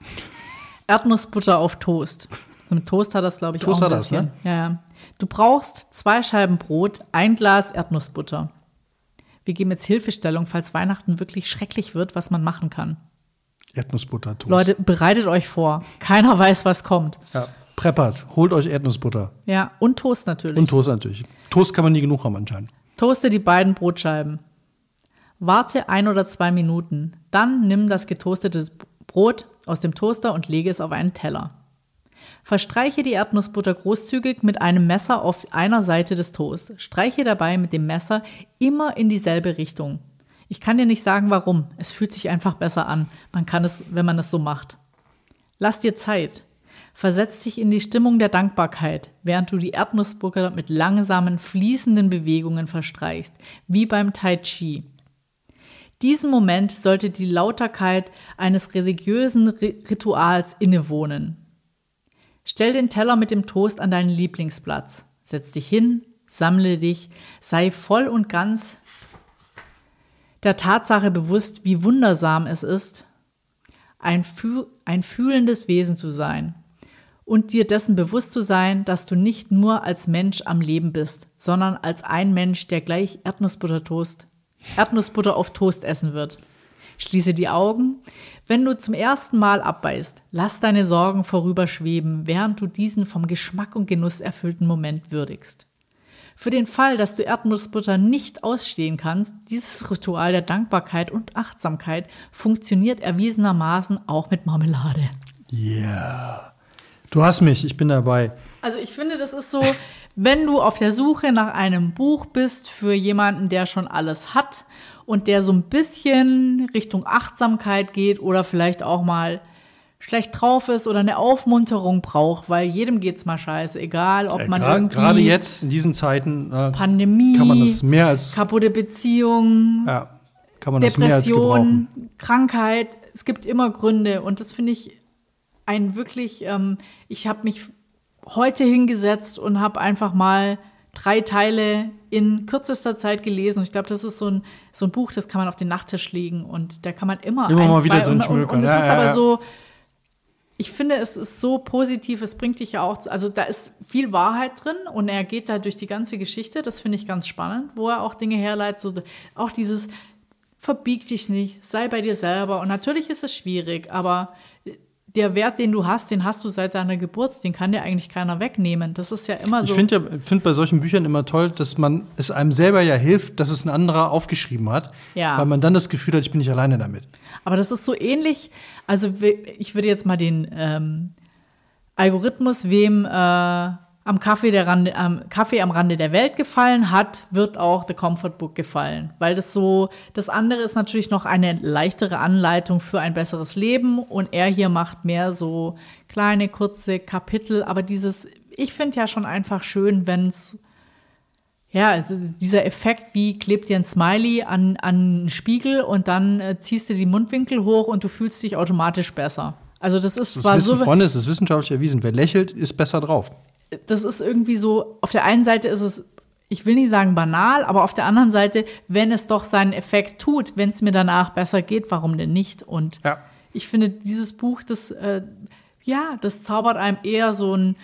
*laughs* Erdnussbutter auf Toast. Also mit Toast hat das, glaube ich, Toast auch ein bisschen. Das, ne? ja, ja. Du brauchst zwei Scheiben Brot, ein Glas Erdnussbutter. Wir geben jetzt Hilfestellung, falls Weihnachten wirklich schrecklich wird, was man machen kann. Erdnussbutter, Toast. Leute, bereitet euch vor. Keiner weiß, was kommt. Ja, preppert. Holt euch Erdnussbutter. Ja, und Toast natürlich. Und Toast natürlich. Toast kann man nie genug haben anscheinend. Toaste die beiden Brotscheiben. Warte ein oder zwei Minuten. Dann nimm das getoastete Brot aus dem Toaster und lege es auf einen Teller. Verstreiche die Erdnussbutter großzügig mit einem Messer auf einer Seite des Toasts. Streiche dabei mit dem Messer immer in dieselbe Richtung. Ich kann dir nicht sagen, warum. Es fühlt sich einfach besser an. Man kann es, wenn man es so macht. Lass dir Zeit. Versetz dich in die Stimmung der Dankbarkeit, während du die Erdnussbutter mit langsamen, fließenden Bewegungen verstreichst, wie beim Tai Chi. Diesen Moment sollte die Lauterkeit eines religiösen Rituals innewohnen. Stell den Teller mit dem Toast an deinen Lieblingsplatz. Setz dich hin, sammle dich, sei voll und ganz der Tatsache bewusst, wie wundersam es ist, ein, fühl ein fühlendes Wesen zu sein und dir dessen bewusst zu sein, dass du nicht nur als Mensch am Leben bist, sondern als ein Mensch, der gleich Erdnussbutter, Toast, Erdnussbutter auf Toast essen wird. Schließe die Augen. Wenn du zum ersten Mal abbeißt, lass deine Sorgen vorüberschweben, während du diesen vom Geschmack und Genuss erfüllten Moment würdigst. Für den Fall, dass du Erdnussbutter nicht ausstehen kannst, dieses Ritual der Dankbarkeit und Achtsamkeit funktioniert erwiesenermaßen auch mit Marmelade. Ja. Yeah. Du hast mich, ich bin dabei. Also ich finde, das ist so, wenn du auf der Suche nach einem Buch bist für jemanden, der schon alles hat und der so ein bisschen Richtung Achtsamkeit geht oder vielleicht auch mal schlecht drauf ist oder eine Aufmunterung braucht, weil jedem geht's mal scheiße, egal ob man Gra irgendwie gerade jetzt in diesen Zeiten äh, Pandemie, kann man das mehr als kaputte Beziehung, ja, kann man das mehr als Depression, gebrauchen. Krankheit, es gibt immer Gründe und das finde ich ein wirklich, ähm, ich habe mich heute hingesetzt und habe einfach mal drei Teile in kürzester Zeit gelesen. Und ich glaube, das ist so ein, so ein Buch, das kann man auf den Nachttisch legen und da kann man immer, Immer ein, mal wieder zwei, drin und, und, schmökern. und es Ja, ist ja, aber ja. so, ich finde, es ist so positiv, es bringt dich ja auch, also da ist viel Wahrheit drin und er geht da durch die ganze Geschichte, das finde ich ganz spannend, wo er auch Dinge herleitet, so auch dieses verbieg dich nicht, sei bei dir selber. Und natürlich ist es schwierig, aber der Wert, den du hast, den hast du seit deiner Geburt, den kann dir eigentlich keiner wegnehmen. Das ist ja immer so. Ich finde ja, find bei solchen Büchern immer toll, dass man es einem selber ja hilft, dass es ein anderer aufgeschrieben hat. Ja. Weil man dann das Gefühl hat, ich bin nicht alleine damit. Aber das ist so ähnlich. Also ich würde jetzt mal den ähm, Algorithmus, wem äh, am Kaffee, der Rande, am Kaffee am Rande der Welt gefallen hat, wird auch The Comfort Book gefallen. Weil das so, das andere ist natürlich noch eine leichtere Anleitung für ein besseres Leben und er hier macht mehr so kleine, kurze Kapitel. Aber dieses, ich finde ja schon einfach schön, wenn es ja, dieser Effekt, wie klebt dir ein Smiley an, an einen Spiegel und dann äh, ziehst du die Mundwinkel hoch und du fühlst dich automatisch besser. Also das ist Das zwar wissen so, Freunde, es ist wissenschaftlich erwiesen. Wer lächelt, ist besser drauf. Das ist irgendwie so, auf der einen Seite ist es, ich will nicht sagen banal, aber auf der anderen Seite, wenn es doch seinen Effekt tut, wenn es mir danach besser geht, warum denn nicht? Und Ja. ich finde, dieses Buch, das, äh, ja, das zaubert einem eher so ein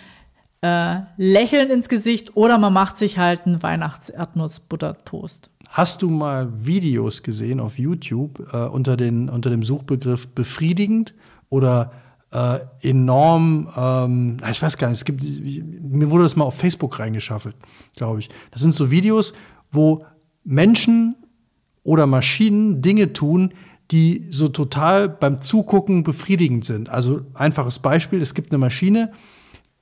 äh, Lächeln ins Gesicht oder man macht sich halt einen Weihnachts-Erdnuss-Butter-Toast. Hast du mal Videos gesehen auf YouTube äh, unter, den, unter dem Suchbegriff befriedigend oder äh, enorm, ähm, ich weiß gar nicht, es gibt, mir wurde das mal auf Facebook reingeschaffelt, glaube ich. Das sind so Videos, wo Menschen oder Maschinen Dinge tun, die so total beim Zugucken befriedigend sind. Also einfaches Beispiel, es gibt eine Maschine,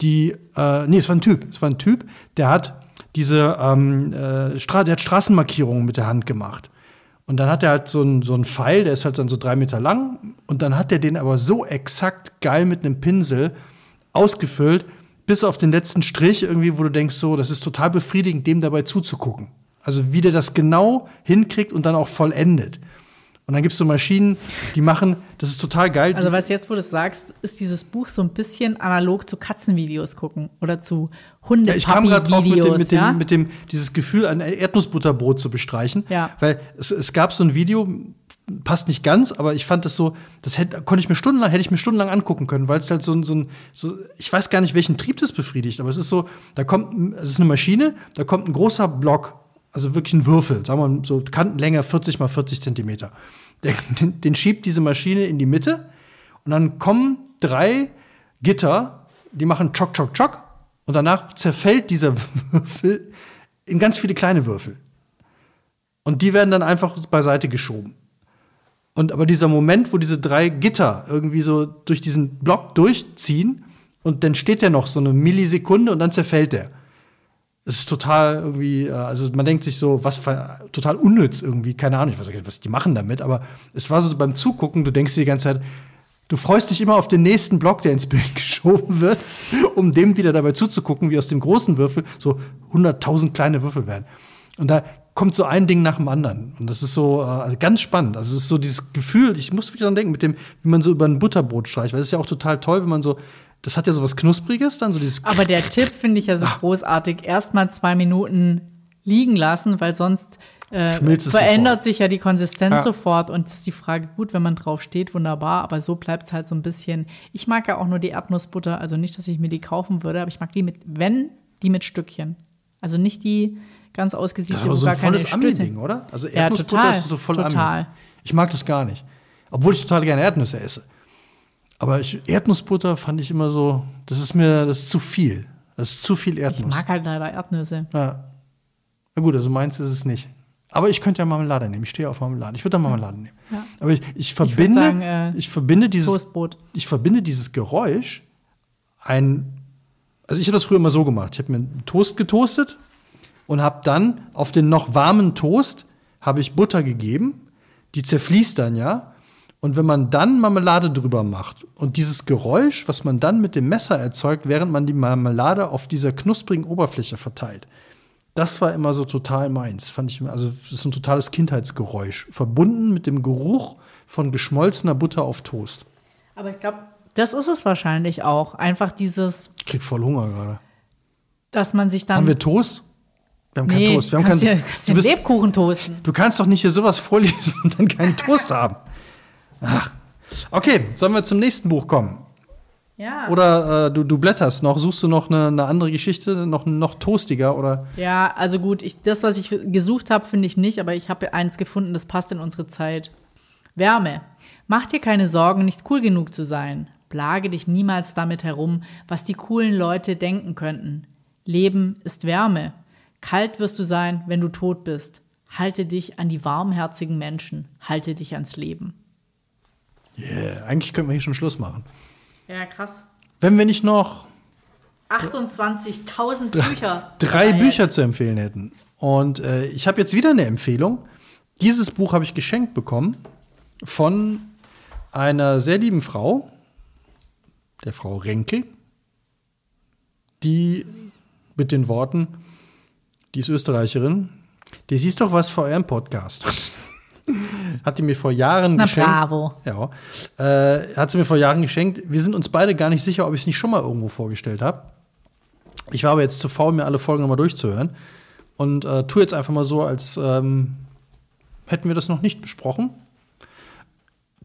die, äh, nee, es war ein Typ, es war ein Typ, der hat diese, ähm, äh, Stra der hat Straßenmarkierungen mit der Hand gemacht. Und dann hat er halt so einen so einen Pfeil, der ist halt dann so drei Meter lang. Und dann hat er den aber so exakt geil mit einem Pinsel ausgefüllt, bis auf den letzten Strich irgendwie, wo du denkst, so, das ist total befriedigend, dem dabei zuzugucken. Also wie der das genau hinkriegt und dann auch vollendet. Und dann gibt es so Maschinen, die machen, das ist total geil. Also was jetzt, wo du es sagst, ist dieses Buch so ein bisschen analog zu Katzenvideos gucken oder zu hunde Ja, ich kam gerade drauf, mit dem, mit, dem, ja? mit dem, dieses Gefühl, ein Erdnussbutterbrot zu bestreichen. Ja. Weil es, es gab so ein Video, passt nicht ganz, aber ich fand das so, das hätte, konnte ich mir stundenlang, hätte ich mir stundenlang angucken können, weil es halt so ein, so ein, so, ich weiß gar nicht, welchen Trieb das befriedigt, aber es ist so, da kommt, es ist eine Maschine, da kommt ein großer Block, also wirklich ein Würfel, sagen wir mal so Kantenlänge 40 mal 40 Zentimeter. *laughs* Den schiebt diese Maschine in die Mitte und dann kommen drei Gitter, die machen Chock, Chock, Chock und danach zerfällt dieser *laughs* Würfel in ganz viele kleine Würfel. Und die werden dann einfach beiseite geschoben. Und aber dieser Moment, wo diese drei Gitter irgendwie so durch diesen Block durchziehen und dann steht der noch so eine Millisekunde und dann zerfällt der. Es ist total irgendwie, äh, also man denkt sich so, was total unnütz irgendwie, keine Ahnung, ich weiß nicht, was die machen damit, aber es war so beim Zugucken, du denkst dir die ganze Zeit, du freust dich immer auf den nächsten Block, der ins Bild *laughs* geschoben wird, um dem wieder dabei zuzugucken, wie aus dem großen Würfel so 100.000 kleine Würfel werden. Und da kommt so ein Ding nach dem anderen. Und das ist so äh, also ganz spannend. Also es ist so dieses Gefühl, ich muss wieder dran denken, mit dem, wie man so über ein Butterbrot streicht, weil es ist ja auch total toll, wenn man so, das hat ja so was Knuspriges dann, so dieses Aber der *laughs* Tipp finde ich ja so großartig. Erstmal zwei Minuten liegen lassen, weil sonst äh, verändert sofort. sich ja die Konsistenz Ja. sofort. Und ist die Frage, gut, wenn man drauf steht, wunderbar, aber so bleibt es halt so ein bisschen. Ich mag ja auch nur die Erdnussbutter, also nicht, dass ich mir die kaufen würde, aber ich mag die mit, wenn, die mit Stückchen. Also nicht die ganz aber wo so gar ein keine volles Stückchen. Oder? Also Ja, Erdnussbutter total, ist so voll total. Ami. Ich mag das gar nicht. Obwohl ich total gerne Erdnüsse esse. Aber ich, Erdnussbutter fand ich immer so, das ist mir, das ist zu viel. Das ist zu viel Ich Erdnuss. mag halt leider Erdnüsse. Ja. Na gut, also meins ist es nicht. Aber ich könnte ja Marmelade nehmen. Ich stehe auf Marmelade. Ich würde da Marmelade nehmen. Ja. Aber ich, ich verbinde, sagen, äh, ich verbinde dieses, Toastbrot. ich verbinde dieses Geräusch ein, also ich habe das früher immer so gemacht. Ich habe mir einen Toast getoastet und habe dann auf den noch warmen Toast habe ich Butter gegeben. Die zerfließt dann ja. Und wenn man dann Marmelade drüber macht und dieses Geräusch, was man dann mit dem Messer erzeugt, während man die Marmelade auf dieser knusprigen Oberfläche verteilt, das war immer so total meins. Fand ich also das ist ein totales Kindheitsgeräusch, verbunden mit dem Geruch von geschmolzener Butter auf Toast. Aber ich glaube, Das ist es wahrscheinlich auch. Einfach dieses, Ich krieg voll Hunger gerade. dass man sich dann. Haben wir Toast? Wir haben nee, keinen Toast. Wir haben kannst keinen, ja, kannst du, bist, Lebkuchen toasten. du kannst doch nicht hier sowas vorlesen und dann keinen Toast haben. Ach. Okay, sollen wir zum nächsten Buch kommen? Ja. Oder äh, du, du blätterst noch, suchst du noch eine, eine andere Geschichte, noch, noch toastiger oder Ja, also gut, ich, das, was ich gesucht habe, finde ich nicht, aber ich habe eins gefunden, das passt in unsere Zeit. Wärme. Mach dir keine Sorgen, nicht cool genug zu sein. Plage dich niemals damit herum, was die coolen Leute denken könnten. Leben ist Wärme. Kalt wirst du sein, wenn du tot bist. Halte dich an die warmherzigen Menschen. Halte dich ans Leben. Yeah, eigentlich könnten wir hier schon Schluss machen. Ja, krass. Wenn wir nicht noch 28.000 Bücher. drei Bücher zu empfehlen hätten. Und äh, ich habe jetzt wieder eine Empfehlung. Dieses Buch habe ich geschenkt bekommen von einer sehr lieben Frau, der Frau Renkel, die mit den Worten, die ist Österreicherin, die siehst doch was vor eurem Podcast. *laughs* *laughs* hat die mir vor Jahren Na, geschenkt. bravo. Ja, äh, hat sie mir vor Jahren geschenkt. Wir sind uns beide gar nicht sicher, ob ich es nicht schon mal irgendwo vorgestellt habe. Ich war aber jetzt zu faul, mir alle Folgen nochmal durchzuhören. Und äh, tu jetzt einfach mal so, als ähm, hätten wir das noch nicht besprochen.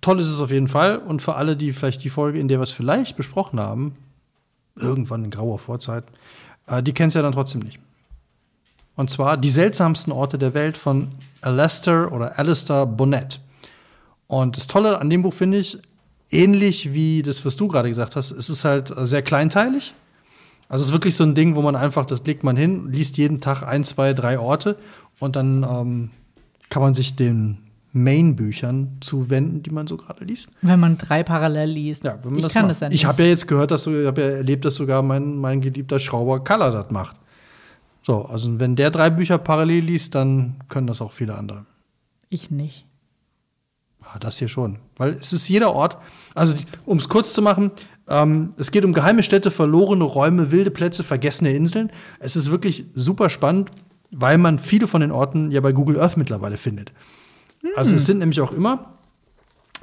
Toll ist es auf jeden Fall. Und für alle, die vielleicht die Folge, in der wir es vielleicht besprochen haben, irgendwann in grauer Vorzeit, äh, die kennen es ja dann trotzdem nicht. Und zwar die seltsamsten Orte der Welt von Alastair oder Alistair Bonnet. Und das Tolle an dem Buch finde ich, ähnlich wie das, was du gerade gesagt hast, es ist halt sehr kleinteilig. Also es ist wirklich so ein Ding, wo man einfach, das legt man hin, liest jeden Tag ein, zwei, drei Orte und dann ähm, kann man sich den Main-Büchern zuwenden, die man so gerade liest. Wenn man drei parallel liest. Ja, ich das kann macht. das ja nicht. Ich habe ja jetzt gehört, dass du, ich habe ja erlebt, dass sogar mein, mein geliebter Schrauber Kaller das macht. So, also wenn der drei Bücher parallel liest, dann können das auch viele andere. ich nicht. Ah, das hier schon. Weil es ist jeder Ort, also um es kurz zu machen, ähm, es geht um geheime Städte, verlorene Räume, wilde Plätze, vergessene Inseln. Es ist wirklich super spannend, weil man viele von den Orten ja bei Google Earth mittlerweile findet. Also es sind nämlich auch immer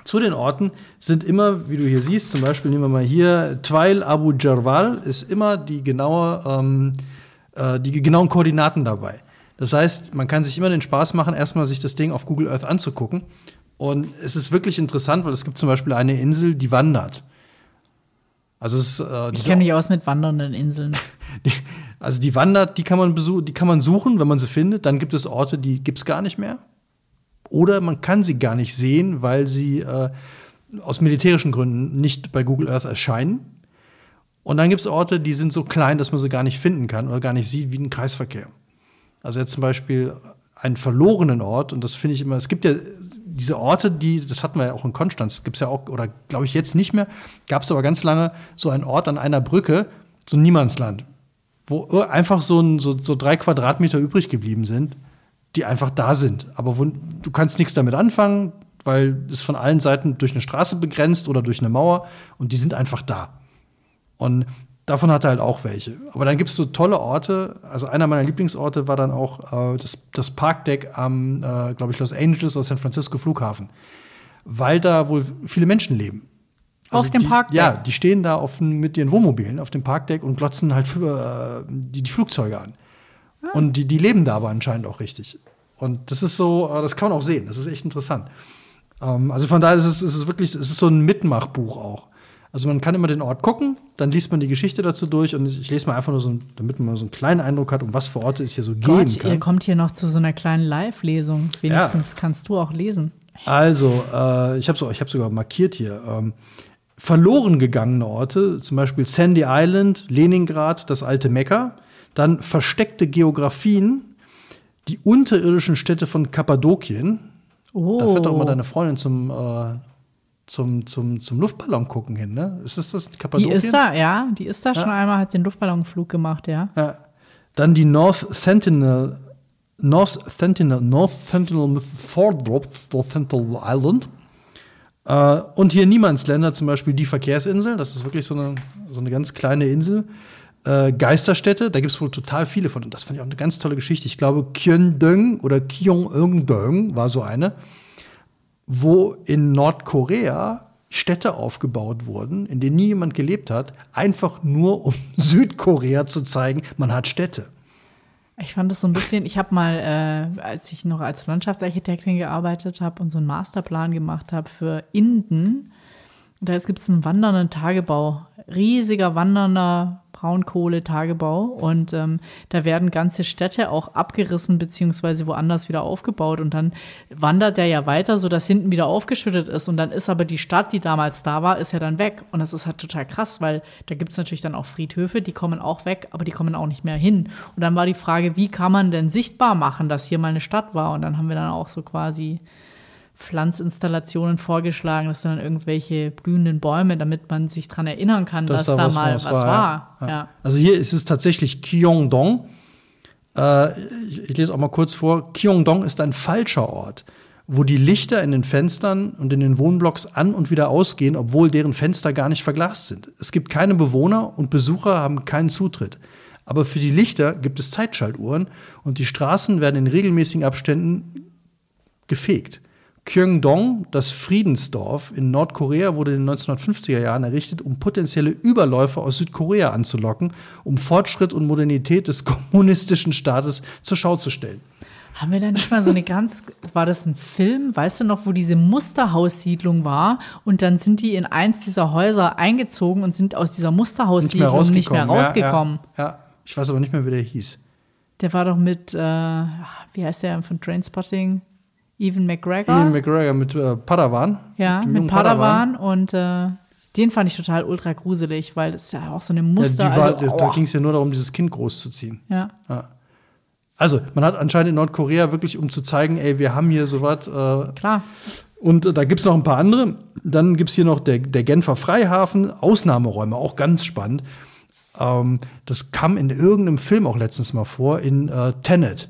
zu den Orten sind immer, wie du hier siehst, zum Beispiel nehmen wir mal hier, Twail Abu Jarwal ist immer die genaue, ähm, äh, die genauen Koordinaten dabei. Das heißt, man kann sich immer den Spaß machen, erstmal sich das Ding auf Google Earth anzugucken. Und es ist wirklich interessant, weil es gibt zum Beispiel eine Insel, die wandert. Also es äh, Ich kenne mich aus mit wandernden Inseln. *laughs* die, also die wandert, die kann man besuchen, die kann man suchen, wenn man sie findet. Dann gibt es Orte, die gibt es gar nicht mehr. Oder man kann sie gar nicht sehen, weil sie äh, aus militärischen Gründen nicht bei Google Earth erscheinen. Und dann gibt es Orte, die sind so klein, dass man sie gar nicht finden kann oder gar nicht sieht, wie ein Kreisverkehr. Also jetzt zum Beispiel einen verlorenen Ort, und das finde ich immer, es gibt ja diese Orte, die, das hatten wir ja auch in Konstanz, gibt es ja auch, oder glaube ich jetzt nicht mehr, gab es aber ganz lange so einen Ort an einer Brücke, so ein Niemandsland, wo einfach so, ein, so, so drei Quadratmeter übrig geblieben sind, die einfach da sind. Aber wo, du kannst nichts damit anfangen, weil es von allen Seiten durch eine Straße begrenzt oder durch eine Mauer und die sind einfach da. Und davon hat er halt auch welche. Aber dann gibt es so tolle Orte. Also einer meiner Lieblingsorte war dann auch äh, das, das Parkdeck am, äh, glaube ich, Los Angeles oder San Francisco Flughafen. Weil da wohl viele Menschen leben. Auf dem die, Parkdeck? Ja, die stehen da auf, dem- mit ihren Wohnmobilen auf dem Parkdeck und glotzen halt für, äh, die, die Flugzeuge an. Ah. Und die, die leben da aber anscheinend auch richtig. Und das ist so, äh, das kann man auch sehen. Das ist echt interessant. Ähm, also von daher ist es, ist es wirklich, es ist so ein Mitmachbuch auch. Also man kann immer den Ort gucken, dann liest man die Geschichte dazu durch und ich lese mal einfach nur so, ein- damit man so einen kleinen Eindruck hat, um was für Orte es hier so gehen Gott, ihr kann. kommt hier noch zu so einer kleinen Live-Lesung. Wenigstens kannst du auch lesen. Also, äh, ich habe so, ich hab sogar markiert hier. Ähm, verloren gegangene Orte, zum Beispiel Sandy Island, Leningrad, das alte Mekka. Dann versteckte Geografien, die unterirdischen Städte von Kappadokien. Oh. Da fährt doch immer deine Freundin zum, äh, zum, zum, zum Luftballon gucken hin, ne? Ist das das die Kappadokien? ist da, ja. Die ist da schon einmal, hat den Luftballonflug gemacht, ja. Ja. Dann die North Sentinel, North Sentinel, North Sentinel mit Thordrop, the Sentinel Island. Äh, und hier Niemandsländer, zum Beispiel die Verkehrsinsel, das ist wirklich so eine, so eine ganz kleine Insel. Äh, Geisterstädte, da gibt es wohl total viele von. Und das fand ich auch eine ganz tolle Geschichte. Ich glaube, Kyongdong oder Kyongdong war so eine, wo in Nordkorea Städte aufgebaut wurden, in denen nie jemand gelebt hat, einfach nur um *laughs* Südkorea zu zeigen, man hat Städte. Ich fand das so ein bisschen, ich habe mal, äh, als ich noch als Landschaftsarchitektin gearbeitet habe und so einen Masterplan gemacht habe für Inden, da gibt es einen wandernden Tagebau, riesiger wandernder Braunkohletagebau. Und ähm, da werden ganze Städte auch abgerissen beziehungsweise woanders wieder aufgebaut. Und dann wandert der ja weiter, sodass hinten wieder aufgeschüttet ist. Und dann ist aber die Stadt, die damals da war, ist ja dann weg. Und das ist halt total krass, weil da gibt es natürlich dann auch Friedhöfe, die kommen auch weg, aber die kommen auch nicht mehr hin. Und dann war die Frage, wie kann man denn sichtbar machen, dass hier mal eine Stadt war? Und dann haben wir dann auch so quasi Pflanzinstallationen vorgeschlagen, das sind dann irgendwelche blühenden Bäume, damit man sich daran erinnern kann, dass, dass da, da, mal was, was war. war. Ja. Ja. Also hier ist es tatsächlich Kyongdong. Äh, ich, ich, lese auch mal kurz vor. Kyongdong ist ein falscher Ort, wo die Lichter in den Fenstern und in den Wohnblocks an und wieder ausgehen, obwohl deren Fenster gar nicht verglast sind. Es gibt keine Bewohner und Besucher haben keinen Zutritt. Aber für die Lichter gibt es Zeitschaltuhren und die Straßen werden in regelmäßigen Abständen gefegt. Kyongdong, das Friedensdorf in Nordkorea, wurde in den 1950er Jahren errichtet, um potenzielle Überläufer aus Südkorea anzulocken, um Fortschritt und Modernität des *laughs* kommunistischen Staates zur Schau zu stellen. Haben wir da nicht mal so eine ganz, war das ein Film, weißt du noch, wo diese Musterhaussiedlung war und dann sind die in eins dieser Häuser eingezogen und sind aus dieser Musterhaussiedlung nicht mehr, nicht mehr rausgekommen. Ja, ja, ja, ich weiß aber nicht mehr, wie der hieß. Der war doch mit, äh, wie heißt der von Trainspotting? Evan McGregor. Evan McGregor mit äh, Padawan. Ja, mit, mit Padawan. Padawan. Und äh, den fand ich total ultra gruselig, weil das ist ja auch so eine Muster. Ja, war, also. Da ging es ja nur darum, dieses Kind großzuziehen. Ja. ja. Also, man hat anscheinend in Nordkorea wirklich, um zu zeigen, ey, wir haben hier sowas. Äh, Klar. Und äh, da gibt es noch ein paar andere. Dann gibt es hier noch der, der Genfer Freihafen, Ausnahmeräume, auch ganz spannend. Ähm, das kam in irgendeinem Film auch letztens mal vor, in äh, Tenet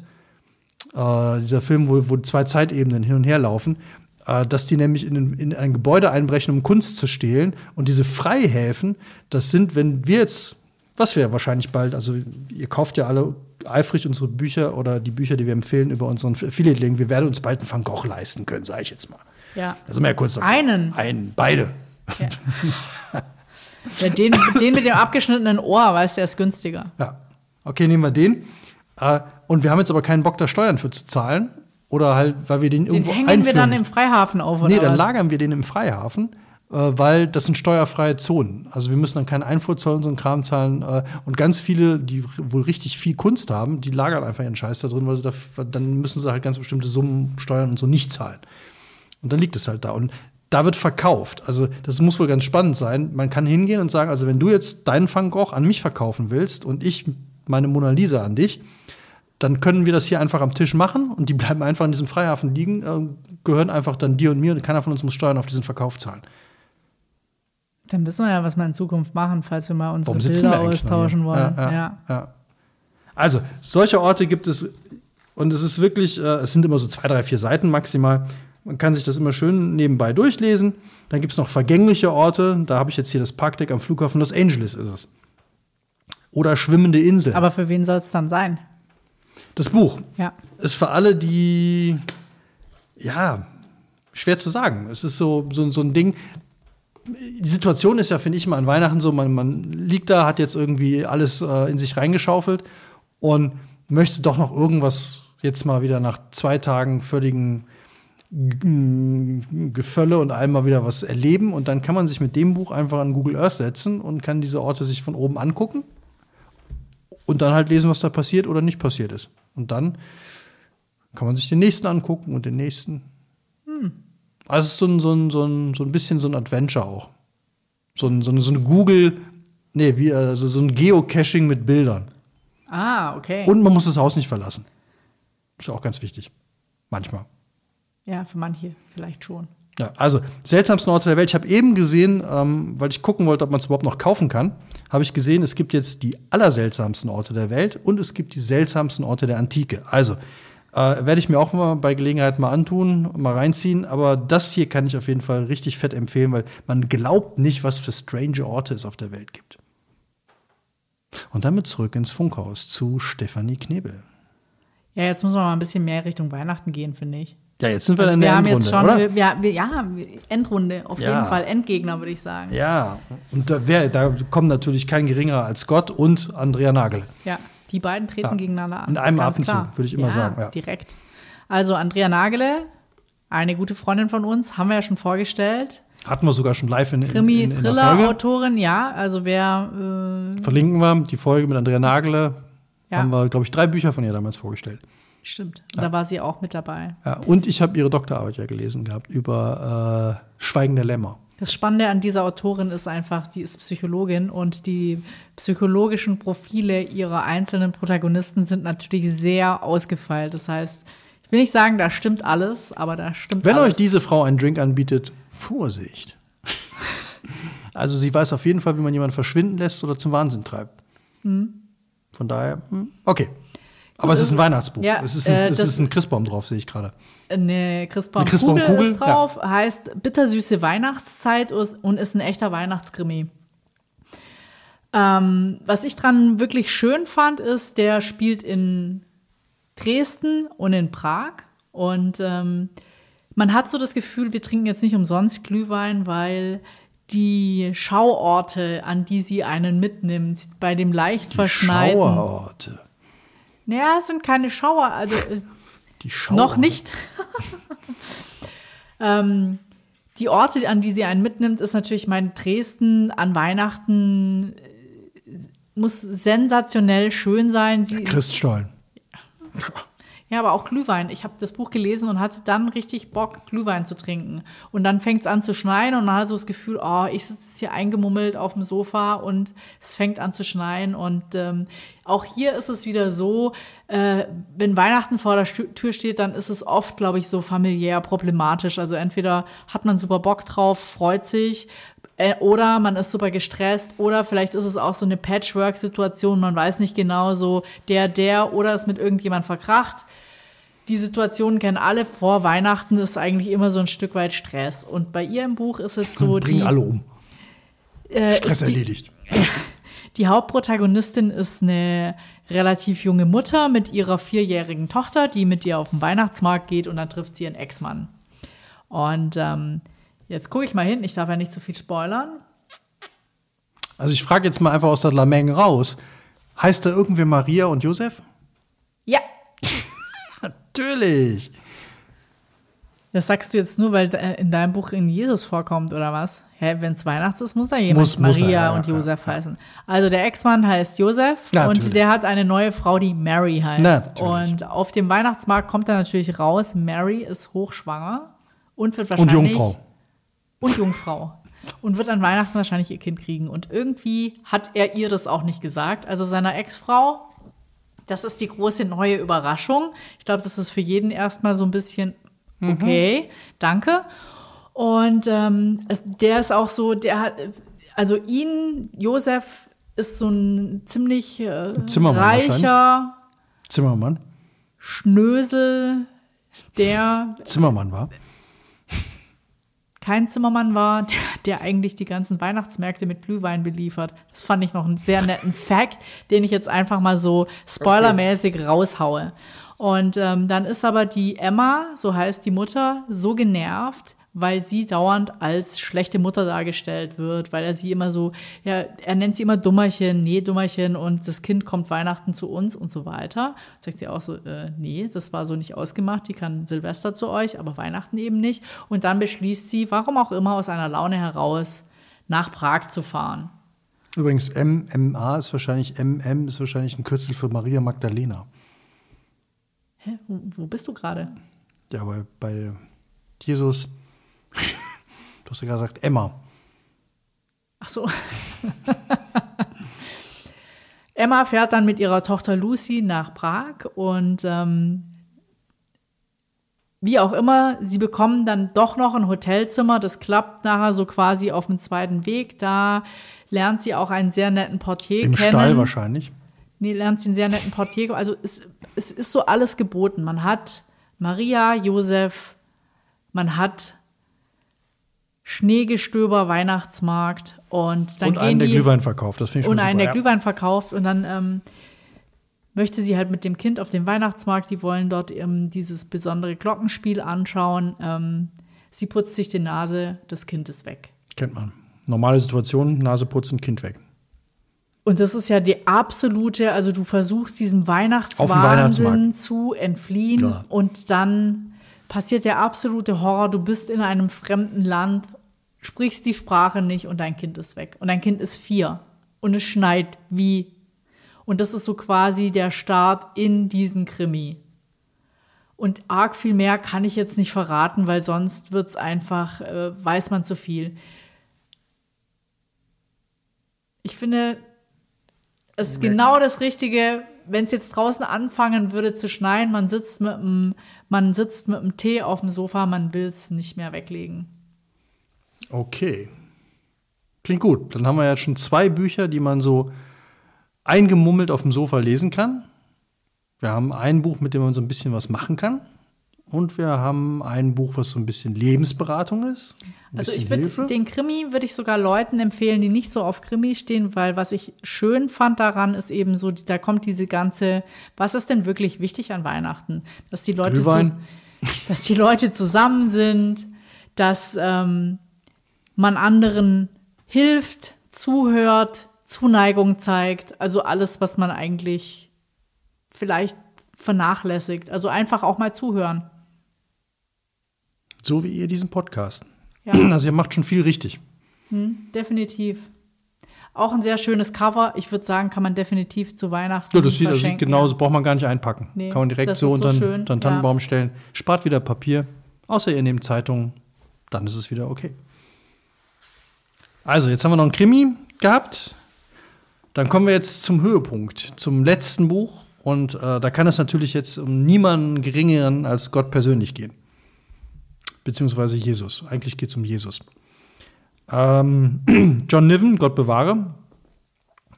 äh, dieser Film, wo, wo zwei Zeitebenen hin und her laufen, äh, dass die nämlich in, in, ein Gebäude einbrechen, um Kunst zu stehlen. Und diese Freihäfen, das sind, wenn wir jetzt, was wir ja wahrscheinlich bald, also ihr kauft ja alle eifrig unsere Bücher oder die Bücher, die wir empfehlen über unseren Affiliate-Link, wir werden uns bald einen Van Gogh leisten können, sage ich jetzt mal. Ja. Da sind wir ja kurz davor. Einen. Einen, beide. Ja. ja den, den mit dem abgeschnittenen Ohr, weißt du, der ist günstiger. Ja. Okay, nehmen wir den. Äh, und wir haben jetzt aber keinen Bock, da Steuern für zu zahlen. Oder halt, weil wir den, den irgendwo hängen einführen. wir dann im Freihafen auf, oder Nee, dann was? lagern wir den im Freihafen, äh, weil das sind steuerfreie Zonen. Also wir müssen dann keinen Einfuhrzoll und so einen Kram zahlen. Äh, und ganz viele, die wohl richtig viel Kunst haben, die lagern einfach ihren Scheiß da drin, weil sie da, dann müssen sie halt ganz bestimmte Summen steuern und so nicht zahlen. Und dann liegt es halt da. Und da wird verkauft. Also das muss wohl ganz spannend sein. Man kann hingehen und sagen, also wenn du jetzt deinen Van Gogh an mich verkaufen willst und ich meine Mona Lisa an dich, dann können wir das hier einfach am Tisch machen und die bleiben einfach in diesem Freihafen liegen, äh, gehören einfach dann dir und mir und keiner von uns muss Steuern auf diesen Verkauf zahlen. Dann wissen wir ja, was wir in Zukunft machen, falls wir mal unsere Warum Bilder austauschen wollen. Ja, ja, ja. Also, solche Orte gibt es und es ist wirklich, äh, es sind immer so zwei, drei, vier Seiten maximal. Man kann sich das immer schön nebenbei durchlesen. Dann gibt es noch vergängliche Orte. Da habe ich jetzt hier das Parkdeck am Flughafen Los Angeles ist es. Oder schwimmende Insel. Aber für wen soll es dann sein? Das Buch ja. ist für alle, die, ja, schwer zu sagen. Es ist so, so, so ein Ding. Die Situation ist ja, finde ich, mal an Weihnachten so, man, man liegt da, hat jetzt irgendwie alles äh, in sich reingeschaufelt und möchte doch noch irgendwas jetzt mal wieder nach zwei Tagen völligen Gefölle und einmal wieder was erleben. Und dann kann man sich mit dem Buch einfach an Google Earth setzen und kann diese Orte sich von oben angucken und dann halt lesen, was da passiert oder nicht passiert ist. Und dann kann man sich den nächsten angucken und den nächsten. Hm. Also es ist so ein, so, ein, so, ein, so ein bisschen so ein Adventure auch. So, ein, so, eine, so eine Google, nee, wie, also so ein Geocaching mit Bildern. Ah, okay. Und man muss das Haus nicht verlassen. Ist auch ganz wichtig. Manchmal. Ja, für manche vielleicht schon. Ja, also seltsamsten Orte der Welt. Ich habe eben gesehen, ähm, weil ich gucken wollte, ob man es überhaupt noch kaufen kann, habe ich gesehen, es gibt jetzt die allerseltsamsten Orte der Welt und es gibt die seltsamsten Orte der Antike. Also äh, werde ich mir auch mal bei Gelegenheit mal antun, mal reinziehen. Aber das hier kann ich auf jeden Fall richtig fett empfehlen, weil man glaubt nicht, was für strange Orte es auf der Welt gibt. Und damit zurück ins Funkhaus zu Stefanie Knebel. Ja, jetzt muss man mal ein bisschen mehr Richtung Weihnachten gehen, finde ich. Ja, jetzt sind wir Also in wir der haben Endrunde, jetzt schon, oder? ja, wir, ja, Endrunde, auf Ja. jeden Fall. Endgegner, würde ich sagen. Ja, und da, wär, da kommen natürlich kein geringerer als Gott und Andrea Nagel. Ja, die beiden treten Ja. gegeneinander an. In einem Atemzug, würde ich immer ja, sagen, ja. direkt. Also Andrea Nagele, eine gute Freundin von uns, haben wir ja schon vorgestellt. Hatten wir sogar schon live in, in, in, in der Folge. Krimi-Thriller-Autorin, ja. Also wer, äh, Verlinken wir die Folge mit Andrea Nagele. Ja. Haben wir, glaube ich, drei Bücher von ihr damals vorgestellt. Stimmt, da war sie auch mit dabei. Ja, und ich habe ihre Doktorarbeit ja gelesen gehabt über äh, Schweigen der Lämmer. Das Spannende an dieser Autorin ist einfach, die ist Psychologin und die psychologischen Profile ihrer einzelnen Protagonisten sind natürlich sehr ausgefeilt. Das heißt, ich will nicht sagen, da stimmt alles, aber da stimmt Wenn alles. euch diese Frau einen Drink anbietet, Vorsicht. *laughs* also sie weiß auf jeden Fall, wie man jemanden verschwinden lässt oder zum Wahnsinn treibt. Hm. Von daher, hm, okay. Aber es ist ein Weihnachtsbuch. Ja, es ist ein, äh, es ist ein Christbaum drauf, sehe ich gerade. Eine Christbaumkugel Christbaumkugel, ist drauf, heißt bittersüße Weihnachtszeit und ist ein echter Weihnachtskrimi. Ähm, was ich dran wirklich schön fand, ist, der spielt in Dresden und in Prag. Und ähm, man hat so das Gefühl, wir trinken jetzt nicht umsonst Glühwein, weil die Schauorte, an die sie einen mitnimmt, bei dem leicht verschneiten. Schauerorte. Naja, es sind keine Schauer, also *laughs* Die Schauer. noch nicht. *laughs* ähm, die Orte, an die sie einen mitnimmt, ist natürlich mein Dresden an Weihnachten äh, muss sensationell schön sein. Sie, Christstollen. Ja, aber auch Glühwein. Ich habe das Buch gelesen und hatte dann richtig Bock, Glühwein zu trinken. Und dann fängt es an zu schneien und man hat so das Gefühl, oh, ich sitze hier eingemummelt auf dem Sofa und es fängt an zu schneien. Und ähm, auch hier ist es wieder so, äh, wenn Weihnachten vor der Tür steht, dann ist es oft, glaube ich, so familiär problematisch. Also entweder hat man super Bock drauf, freut sich, oder man ist super gestresst oder vielleicht ist es auch so eine Patchwork-Situation, man weiß nicht genau so, der, der oder ist mit irgendjemand verkracht. Die Situationen kennen alle. Vor Weihnachten ist eigentlich immer so ein Stück weit Stress. Und bei ihr im Buch ist es so, Bringen alle um. äh, Stress die, erledigt. *laughs* die Hauptprotagonistin ist eine relativ junge Mutter mit ihrer vierjährigen Tochter, die mit ihr auf den Weihnachtsmarkt geht und dann trifft sie ihren Ex-Mann. Und ähm, jetzt gucke ich mal hin, ich darf ja nicht zu viel spoilern. Also ich frage jetzt mal einfach aus der Lameng raus. Heißt da irgendwer Maria und Josef? Ja, *laughs* Natürlich. das sagst du jetzt nur, weil äh, in deinem Buch in Jesus vorkommt, oder was? Hä, wenn es Weihnachts ist, muss da jemand Muss- muss Maria er, ja, und ja, Josef ja. heißen. Also der Ex-Mann heißt Josef Ja, und natürlich. der hat eine neue Frau, die Mary heißt. Natürlich. Und auf dem Weihnachtsmarkt kommt er natürlich raus, Mary ist hochschwanger und wird Und wahrscheinlich Jungfrau. Und Jungfrau. Und wird an Weihnachten wahrscheinlich ihr Kind kriegen. Und irgendwie hat er ihr das auch nicht gesagt. Also seiner Ex-Frau. Das ist die große neue Überraschung. Ich glaube, das ist für jeden erstmal so ein bisschen okay, danke. Und ähm, der ist auch so, der hat, also ihn, Josef, ist so ein ziemlich äh, Zimmermann reicher Zimmermann. Schnösel, der Zimmermann war. Kein Zimmermann war, *laughs* der, der eigentlich die ganzen Weihnachtsmärkte mit Glühwein beliefert. Das fand ich noch einen sehr netten *laughs* Fact, den ich jetzt einfach mal so spoilermäßig raushaue. Und ähm, dann ist aber die Emma, so heißt die Mutter, so genervt, weil sie dauernd als schlechte Mutter dargestellt wird, weil er sie immer so, ja, er nennt sie immer Dummerchen, nee, Dummerchen und das Kind kommt Weihnachten zu uns und so weiter. Sagt sie auch so, äh, nee, das war so nicht ausgemacht, die kann Silvester zu euch, aber Weihnachten eben nicht. Und dann beschließt sie, warum auch immer, aus einer Laune heraus nach Prag zu fahren. Übrigens, MMA ist wahrscheinlich, MM ist wahrscheinlich ein Kürzel für Maria Magdalena. Hä, wo, bist du gerade? Ja, bei, bei Jesus, du hast ja gerade gesagt, Emma. Ach so. Emma fährt dann mit ihrer Tochter Lucy nach Prag und ähm, wie auch immer, sie bekommen dann doch noch ein Hotelzimmer. Das klappt nachher so quasi auf dem zweiten Weg. Da lernt sie auch einen sehr netten Portier Im kennen. Stall wahrscheinlich. Nee, lernt sie einen sehr netten Portier. Also es, es ist so alles geboten. Man hat Maria, Josef, man hat Schneegestöber, Weihnachtsmarkt und dann und gehen einen, der die Glühwein verkauft. Das finde ich schon und super. einen, der ja. Glühwein verkauft und dann ähm, möchte sie halt mit dem Kind auf den Weihnachtsmarkt, die wollen dort ähm, dieses besondere Glockenspiel anschauen. Ähm, sie putzt sich die Nase, das Kind ist weg. Kennt man. Normale Situation, Nase putzen, Kind weg. Und das ist ja die absolute, also du versuchst diesem Weihnachtswahnsinn zu entfliehen Ja. und dann passiert der absolute Horror. Du bist in einem fremden Land, sprichst die Sprache nicht und dein Kind ist weg. Und dein Kind ist vier und es schneit wie. Und das ist so quasi der Start in diesen Krimi. Und arg viel mehr kann ich jetzt nicht verraten, weil sonst wird es einfach, äh, weiß man zu viel. Ich finde, es ist genau das Richtige, wenn es jetzt draußen anfangen würde zu schneien, man sitzt mit einem, man sitzt mit einem Tee auf dem Sofa, man will es nicht mehr weglegen. Okay. Klingt gut. Dann haben wir ja schon zwei Bücher, die man so eingemummelt auf dem Sofa lesen kann. Wir haben ein Buch, mit dem man so ein bisschen was machen kann. Und wir haben ein Buch, was so ein bisschen Lebensberatung ist. Also ich würde den Krimi würde ich sogar Leuten empfehlen, die nicht so auf Krimi stehen, weil was ich schön fand daran ist eben so, da kommt diese ganze, was ist denn wirklich wichtig an Weihnachten, dass die Leute, so, dass die Leute zusammen sind, dass ähm, man anderen hilft, zuhört, Zuneigung zeigt, also alles, was man eigentlich vielleicht vernachlässigt. Also einfach auch mal zuhören. So wie ihr diesen Podcast. Ja. *clears throat* Also ihr macht schon viel richtig. Definitiv. Auch ein sehr schönes Cover. Ich würde sagen, kann man definitiv zu Weihnachten Ja, das sieht, das sieht genauso, braucht man gar nicht einpacken. Nee, Kann man direkt so unter so den den ja. Tannenbaum stellen. Spart wieder Papier. Außer ihr nehmt Zeitungen, dann ist es wieder okay. Also, jetzt haben wir noch einen Krimi gehabt. Dann kommen wir jetzt zum Höhepunkt, zum letzten Buch. Und äh, da kann es natürlich jetzt um niemanden geringeren als Gott persönlich gehen. Beziehungsweise Jesus. Eigentlich geht es um Jesus. Ähm, *clears throat* John Niven, Gott bewahre.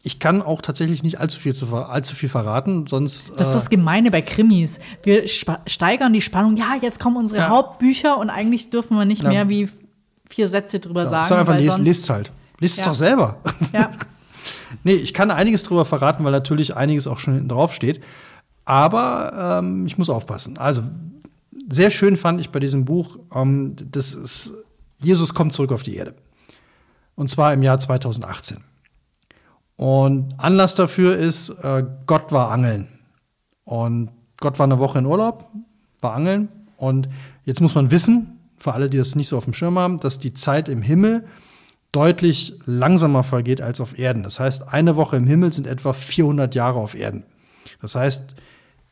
Ich kann auch tatsächlich nicht allzu viel, zu, allzu viel verraten, sonst. Das ist das Gemeine bei Krimis. Wir steigern die Spannung. Ja, jetzt kommen unsere Ja. Hauptbücher und eigentlich dürfen wir nicht Ja. mehr wie vier Sätze drüber äh, sagen. sag einfach, lest, lest halt. Lest es Ja. doch selber. *laughs* Ja, *laughs* nee, ich kann einiges drüber verraten, weil natürlich einiges auch schon hinten drauf steht. Aber ähm, ich muss aufpassen. Also, sehr schön fand ich bei diesem Buch, ähm, das ist, Jesus kommt zurück auf die Erde. Und zwar im Jahr 2018. Und Anlass dafür ist, äh, Gott war angeln. Und Gott war eine Woche in Urlaub, war angeln. Und jetzt muss man wissen, für alle, die das nicht so auf dem Schirm haben, dass die Zeit im Himmel deutlich langsamer vergeht als auf Erden. Das heißt, eine Woche im Himmel sind etwa 400 Jahre auf Erden. Das heißt,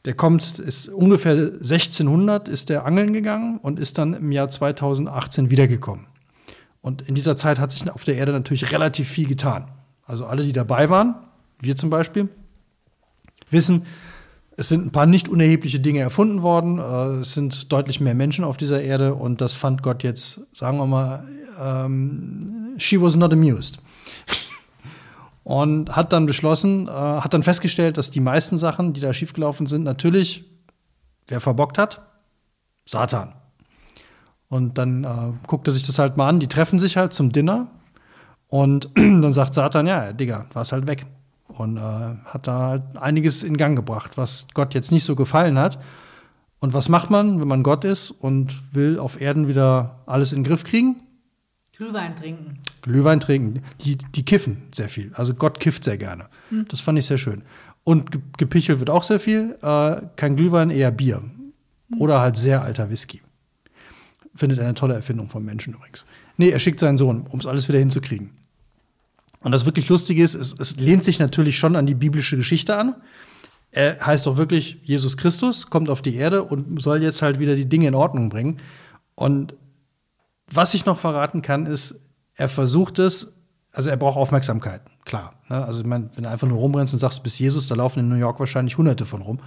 der kommt, ist ungefähr 1600 ist der angeln gegangen und ist dann im Jahr 2018 wiedergekommen. Und in dieser Zeit hat sich auf der Erde natürlich relativ viel getan. Also alle, die dabei waren, wir zum Beispiel, wissen, es sind ein paar nicht unerhebliche Dinge erfunden worden. Äh, Es sind deutlich mehr Menschen auf dieser Erde und das fand Gott jetzt, sagen wir mal, ähm, she was not amused. Und hat dann beschlossen, äh, hat dann festgestellt, dass die meisten Sachen, die da schiefgelaufen sind, natürlich, wer verbockt hat? Satan. Und dann äh, guckt er sich das halt mal an. Die treffen sich halt zum Dinner. Und *clears throat* dann sagt Satan, ja, Digga, warst halt weg. Und äh, hat da halt einiges in Gang gebracht, was Gott jetzt nicht so gefallen hat. Und was macht man, wenn man Gott ist und will auf Erden wieder alles in den Griff kriegen? Glühwein trinken. Glühwein trinken. Die, die kiffen sehr viel. Also Gott kifft sehr gerne. Das fand ich sehr schön. Und ge- gepichelt wird auch sehr viel. Äh, kein Glühwein, eher Bier. Oder halt sehr alter Whisky. Findet eine tolle Erfindung vom Menschen übrigens. Nee, er schickt seinen Sohn, um es alles wieder hinzukriegen. Und das wirklich Lustige ist, es, es lehnt sich natürlich schon an die biblische Geschichte an. Er heißt auch wirklich Jesus Christus, kommt auf die Erde und soll jetzt halt wieder die Dinge in Ordnung bringen. Und was ich noch verraten kann, ist, er versucht es, also er braucht Aufmerksamkeit, klar. Ne? Also ich meine, wenn du einfach nur rumrennst und sagst, bis Jesus, da laufen in New York wahrscheinlich hunderte von rum.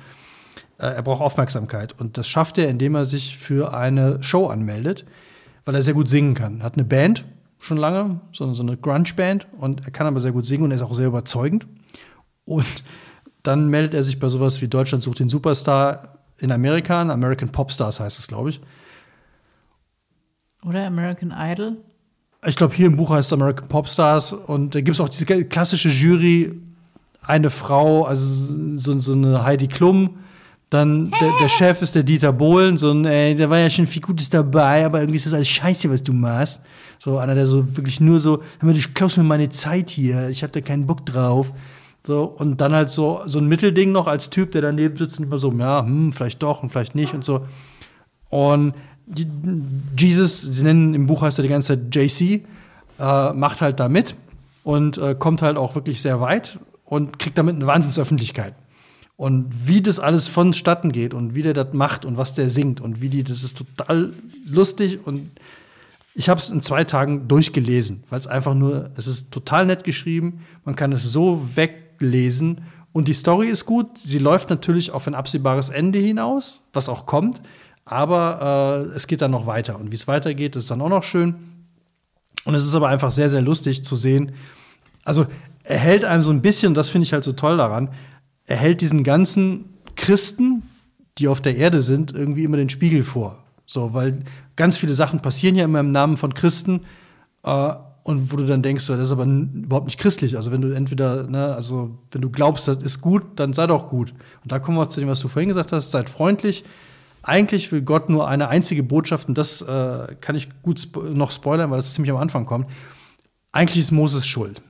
Äh, er braucht Aufmerksamkeit. Und das schafft er, indem er sich für eine Show anmeldet, weil er sehr gut singen kann. Hat eine Band, schon lange, so, so eine Grunge-Band, und er kann aber sehr gut singen und er ist auch sehr überzeugend. Und dann meldet er sich bei sowas wie Deutschland sucht den Superstar in Amerika, an. American Popstars heißt es, glaube ich. Oder American Idol. Ich glaube, hier im Buch heißt es American Popstars und da gibt es auch diese klassische Jury, eine Frau, also so, so eine Heidi Klum. Dann der, der Chef ist der Dieter Bohlen, so ein, ey, der war ja schon viel Gutes dabei, aber irgendwie ist das alles scheiße, was du machst. So einer, der so wirklich nur so, hör mal, du klaust mir meine Zeit hier, ich hab da keinen Bock drauf. So, und dann halt so, so ein Mittelding noch als Typ, der daneben sitzt und immer so, ja, hm, vielleicht doch und vielleicht nicht und so. Und Jesus, sie nennen im Buch heißt er die ganze Zeit JC, äh, macht halt da mit und äh, kommt halt auch wirklich sehr weit und kriegt damit eine Wahnsinnsöffentlichkeit. Und wie das alles vonstatten geht und wie der das macht und was der singt und wie die, das ist total lustig und ich habe es in zwei Tagen durchgelesen, weil es einfach nur, es ist total nett geschrieben, man kann es so weglesen und die Story ist gut. Sie läuft natürlich auf ein absehbares Ende hinaus, was auch kommt, aber äh, es geht dann noch weiter und wie es weitergeht, ist dann auch noch schön. Und es ist aber einfach sehr, sehr lustig zu sehen. Also er hält einem so ein bisschen, das finde ich halt so toll daran, er hält diesen ganzen Christen, die auf der Erde sind, irgendwie immer den Spiegel vor. So, weil ganz viele Sachen passieren ja immer im Namen von Christen. Äh, und wo du dann denkst, das ist aber überhaupt nicht christlich. Also wenn du entweder, ne, also wenn du glaubst, das ist gut, dann sei doch gut. Und da kommen wir zu dem, was du vorhin gesagt hast, seid freundlich. Eigentlich will Gott nur eine einzige Botschaft, und das äh, kann ich gut spo noch spoilern, weil es ziemlich am Anfang kommt. Eigentlich ist Moses schuld.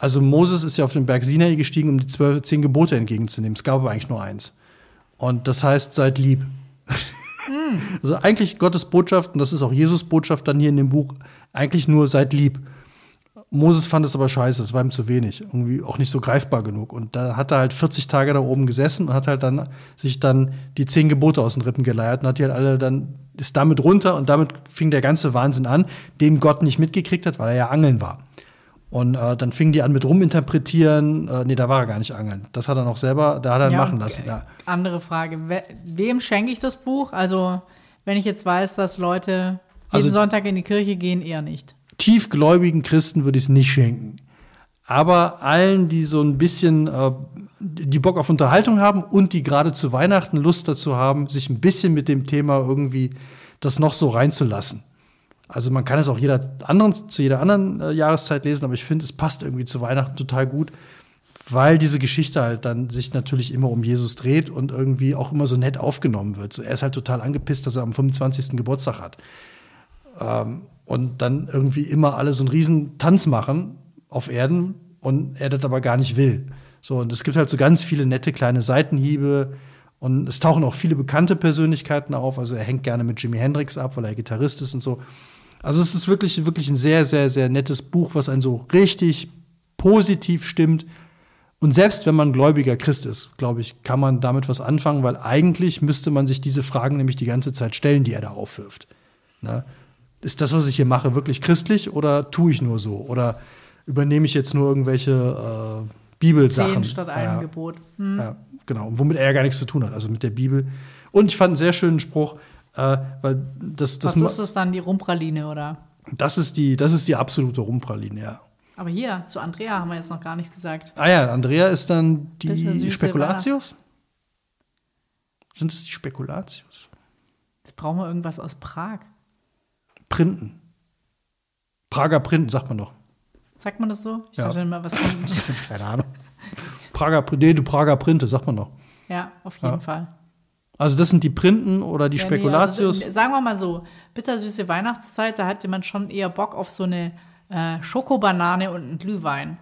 Also Moses ist ja auf den Berg Sinai gestiegen, um die zwölf, zehn Gebote entgegenzunehmen. Es gab aber eigentlich nur eins. Und das heißt, seid lieb. *laughs* Also eigentlich Gottes Botschaft, und das ist auch Jesus Botschaft dann hier in dem Buch, eigentlich nur seid lieb. Moses fand es aber scheiße, es war ihm zu wenig, irgendwie auch nicht so greifbar genug. Und da hat er halt 40 Tage da oben gesessen und hat halt dann sich dann die zehn Gebote aus den Rippen geleiert und hat die halt alle dann, ist damit runter und damit fing der ganze Wahnsinn an, den Gott nicht mitgekriegt hat, weil er ja angeln war. Und äh, dann fingen die an mit ruminterpretieren. Äh, nee, da war er gar nicht angeln. Das hat er noch selber, da hat er ihn machen lassen. Ja. Andere Frage. We wem schenke ich das Buch? Also, wenn ich jetzt weiß, dass Leute jeden Also- Sonntag in die Kirche gehen, eher nicht. tiefgläubigen Christen würde ich es nicht schenken. Aber allen, die so ein bisschen, äh, die Bock auf Unterhaltung haben und die gerade zu Weihnachten Lust dazu haben, sich ein bisschen mit dem Thema irgendwie das noch so reinzulassen. Also man kann es auch jeder anderen, zu jeder anderen äh, Jahreszeit lesen, aber ich finde, es passt irgendwie zu Weihnachten total gut, weil diese Geschichte halt dann sich natürlich immer um Jesus dreht und irgendwie auch immer so nett aufgenommen wird. So, er ist halt total angepisst, dass er am 25. Geburtstag hat und dann irgendwie immer alle so einen riesen Tanz machen auf Erden und er das aber gar nicht will. So, und es gibt halt so ganz viele nette kleine Seitenhiebe und es tauchen auch viele bekannte Persönlichkeiten auf. Also er hängt gerne mit Jimi Hendrix ab, weil er Gitarrist ist und so. Also es ist wirklich, wirklich ein sehr, sehr, sehr nettes Buch, was einen so richtig positiv stimmt. Und selbst wenn man gläubiger Christ ist, glaube ich, kann man damit was anfangen, weil eigentlich müsste man sich diese Fragen nämlich die ganze Zeit stellen, die er da aufwirft. Ne? Ist das, was ich hier mache, wirklich christlich oder tue ich nur so? Oder übernehme ich jetzt nur irgendwelche äh, Bibelsachen? Zehn statt einem Ja. Gebot. Hm. Ja, genau. Womit er ja gar nichts zu tun hat, also mit der Bibel. Und ich fand einen sehr schönen Spruch, äh, weil das, das, Was ist es dann, die Rumpraline, oder? das, ist die, das ist die absolute Rumpraline, ja. Aber hier, zu Andrea haben wir jetzt noch gar nichts gesagt. Ah ja, Andrea ist dann die Spekulatius? Sind es die Spekulatius? Jetzt brauchen wir irgendwas aus Prag. Printen. Prager Printen, sagt man doch. Sagt man das so? Ich Ja. dachte immer, was. *laughs* Keine Ahnung. Prager, Pr- nee, du Prager Printe, sagt man doch. ja, auf jeden Ja. Fall. Also das sind die Printen oder die Ja, nee, Spekulatius. also, sagen wir mal so, bittersüße Weihnachtszeit, da hatte man schon eher Bock auf so eine äh, Schokobanane und einen Glühwein.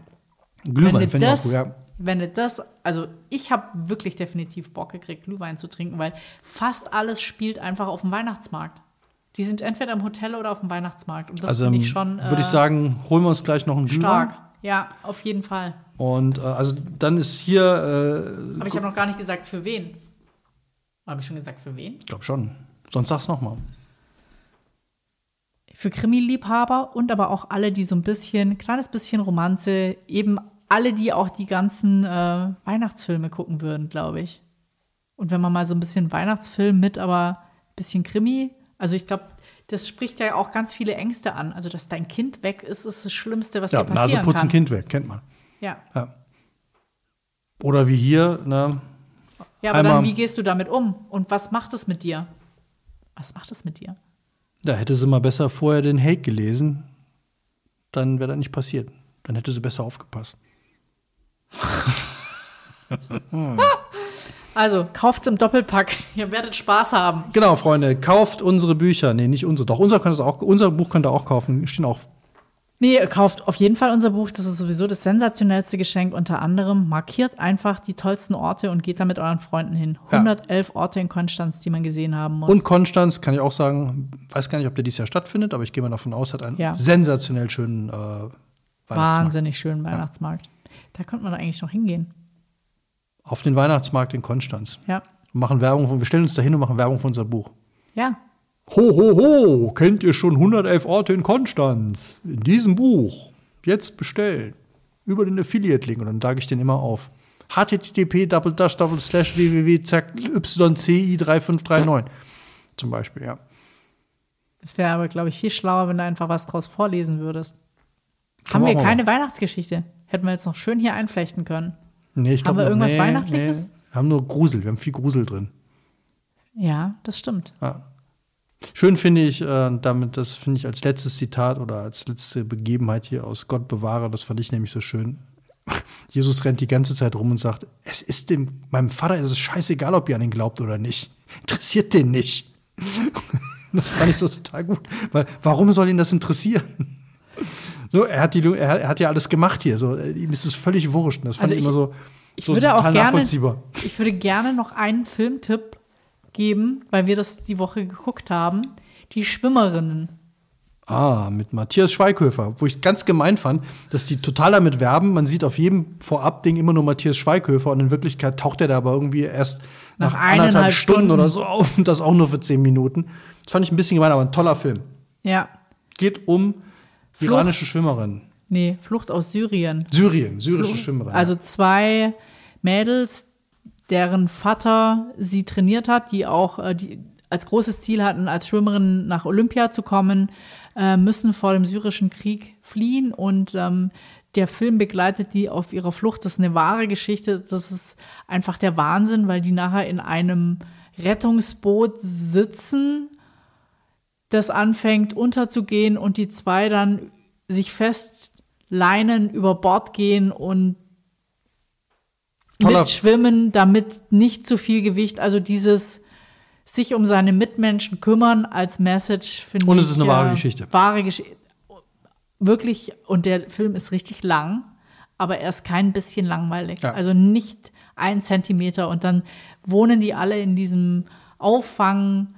Glühwein, finde ich auch das, gut, ja. wenn du das, also ich habe wirklich definitiv Bock gekriegt, Glühwein zu trinken, weil fast alles spielt einfach auf dem Weihnachtsmarkt. Die sind entweder im Hotel oder auf dem Weihnachtsmarkt. Und das Also finde ich schon würde ich äh, sagen, holen wir uns gleich noch einen Glühwein. stark. Ja, auf jeden Fall. Und äh, also dann ist hier, äh, Aber ich habe noch gar nicht gesagt, für wen. Habe ich schon gesagt, für wen? ich glaube schon. Sonst sag's noch mal. Für Krimi-Liebhaber und aber auch alle, die so ein bisschen, kleines bisschen Romanze, eben alle, die auch die ganzen äh, Weihnachtsfilme gucken würden, glaube ich. Und wenn man mal so ein bisschen Weihnachtsfilm mit, aber ein bisschen Krimi, also ich glaube, das spricht ja auch ganz viele Ängste an. Also, dass dein Kind weg ist, ist das Schlimmste, was Ja, dir passieren Nase putzen, kann. Kind weg, kennt man. Ja. Ja. Oder wie hier, ne? Ja, aber Einmal- dann, wie gehst du damit um? Und was macht es mit dir? Was macht es mit dir? Da hätte sie mal besser vorher den Hate gelesen, dann wäre das nicht passiert. Dann hätte sie besser aufgepasst. *laughs* Also, kauft's im Doppelpack. *laughs* Ihr werdet Spaß haben. Genau, Freunde, kauft unsere Bücher. Nee, nicht unsere. Doch, unser, könnt ihr auch, unser Buch könnt ihr auch kaufen. Stehen auch. Nee, kauft auf jeden Fall unser Buch. Das ist sowieso das sensationellste Geschenk. Unter anderem markiert einfach die tollsten Orte und geht da mit euren Freunden hin. Ja. 111 Orte in Konstanz, die man gesehen haben muss. Und Konstanz, kann ich auch sagen, weiß gar nicht, ob der dieses Jahr stattfindet, aber ich gehe mal davon aus, hat einen Ja. sensationell schönen äh, Weihnachtsmarkt. Wahnsinnig schönen Weihnachtsmarkt. Da könnte man eigentlich noch hingehen. Auf den Weihnachtsmarkt in Konstanz. Ja. Und machen Werbung, von- wir stellen uns da hin und machen Werbung für unser Buch. Ja. Ho, ho, ho, kennt ihr schon 111 Orte in Konstanz? In diesem Buch. Jetzt bestellen. Über den Affiliate-Link. Und dann sage ich den immer auf. http www.yci3539 Zum Beispiel, ja. Es wäre aber, glaube ich, viel schlauer, wenn du einfach was draus vorlesen würdest. Haben wir keine Weihnachtsgeschichte? Hätten wir jetzt noch schön hier einflechten können. Nee, ich Haben glaub wir irgendwas nee, Weihnachtliches? Nee. Wir haben nur Grusel. Wir haben viel Grusel drin. Ja, das stimmt. Ja. Schön finde ich, äh, damit, das finde ich als letztes Zitat oder als letzte Begebenheit hier aus Gott bewahre, das fand ich nämlich so schön. *laughs* Jesus rennt die ganze Zeit rum und sagt, es ist dem, meinem Vater ist es scheißegal, ob ihr an ihn glaubt oder nicht. *laughs* Interessiert den nicht. *laughs* Das fand ich so total gut. Weil, warum soll ihn das interessieren? So, er hat, die, er, er hat ja alles gemacht hier. So, äh, ihm ist es völlig wurscht. Das fand Also ich ich- immer so, Ich so würde auch gerne, nachvollziehbar. ich würde gerne noch einen Filmtipp geben, weil wir das die Woche geguckt haben. Die Schwimmerinnen. Ah, mit Matthias Schweighöfer, wo ich ganz gemein fand, dass die total damit werben. Man sieht auf jedem Vorab-Ding immer nur Matthias Schweighöfer und in Wirklichkeit taucht er da aber irgendwie erst nach, Nach anderthalb Stunden, Stunden. oder so auf und das auch nur für zehn Minuten. Das fand ich ein bisschen gemein, aber ein toller Film. Ja. Geht um Flucht. iranische Schwimmerinnen. Nee, Flucht aus Syrien. Syrien, syrische Schwimmerinnen. Also zwei Mädels, deren Vater sie trainiert hat, die auch äh, die als großes Ziel hatten, als Schwimmerin nach Olympia zu kommen, äh, müssen vor dem syrischen Krieg fliehen und ähm, der Film begleitet die auf ihrer Flucht. Das ist eine wahre Geschichte. Das ist einfach der Wahnsinn, weil die nachher in einem Rettungsboot sitzen, das anfängt unterzugehen und die zwei dann sich festleinen, über Bord gehen und Toller- mitschwimmen, damit nicht zu viel Gewicht, also dieses sich um seine Mitmenschen kümmern als Message finde ich. Und es ist eine wahre äh, Geschichte. Wahre Geschichte. Wirklich, und der Film ist richtig lang, aber er ist kein bisschen langweilig. Ja. Also nicht ein Zentimeter. Und dann wohnen die alle in diesem Auffang.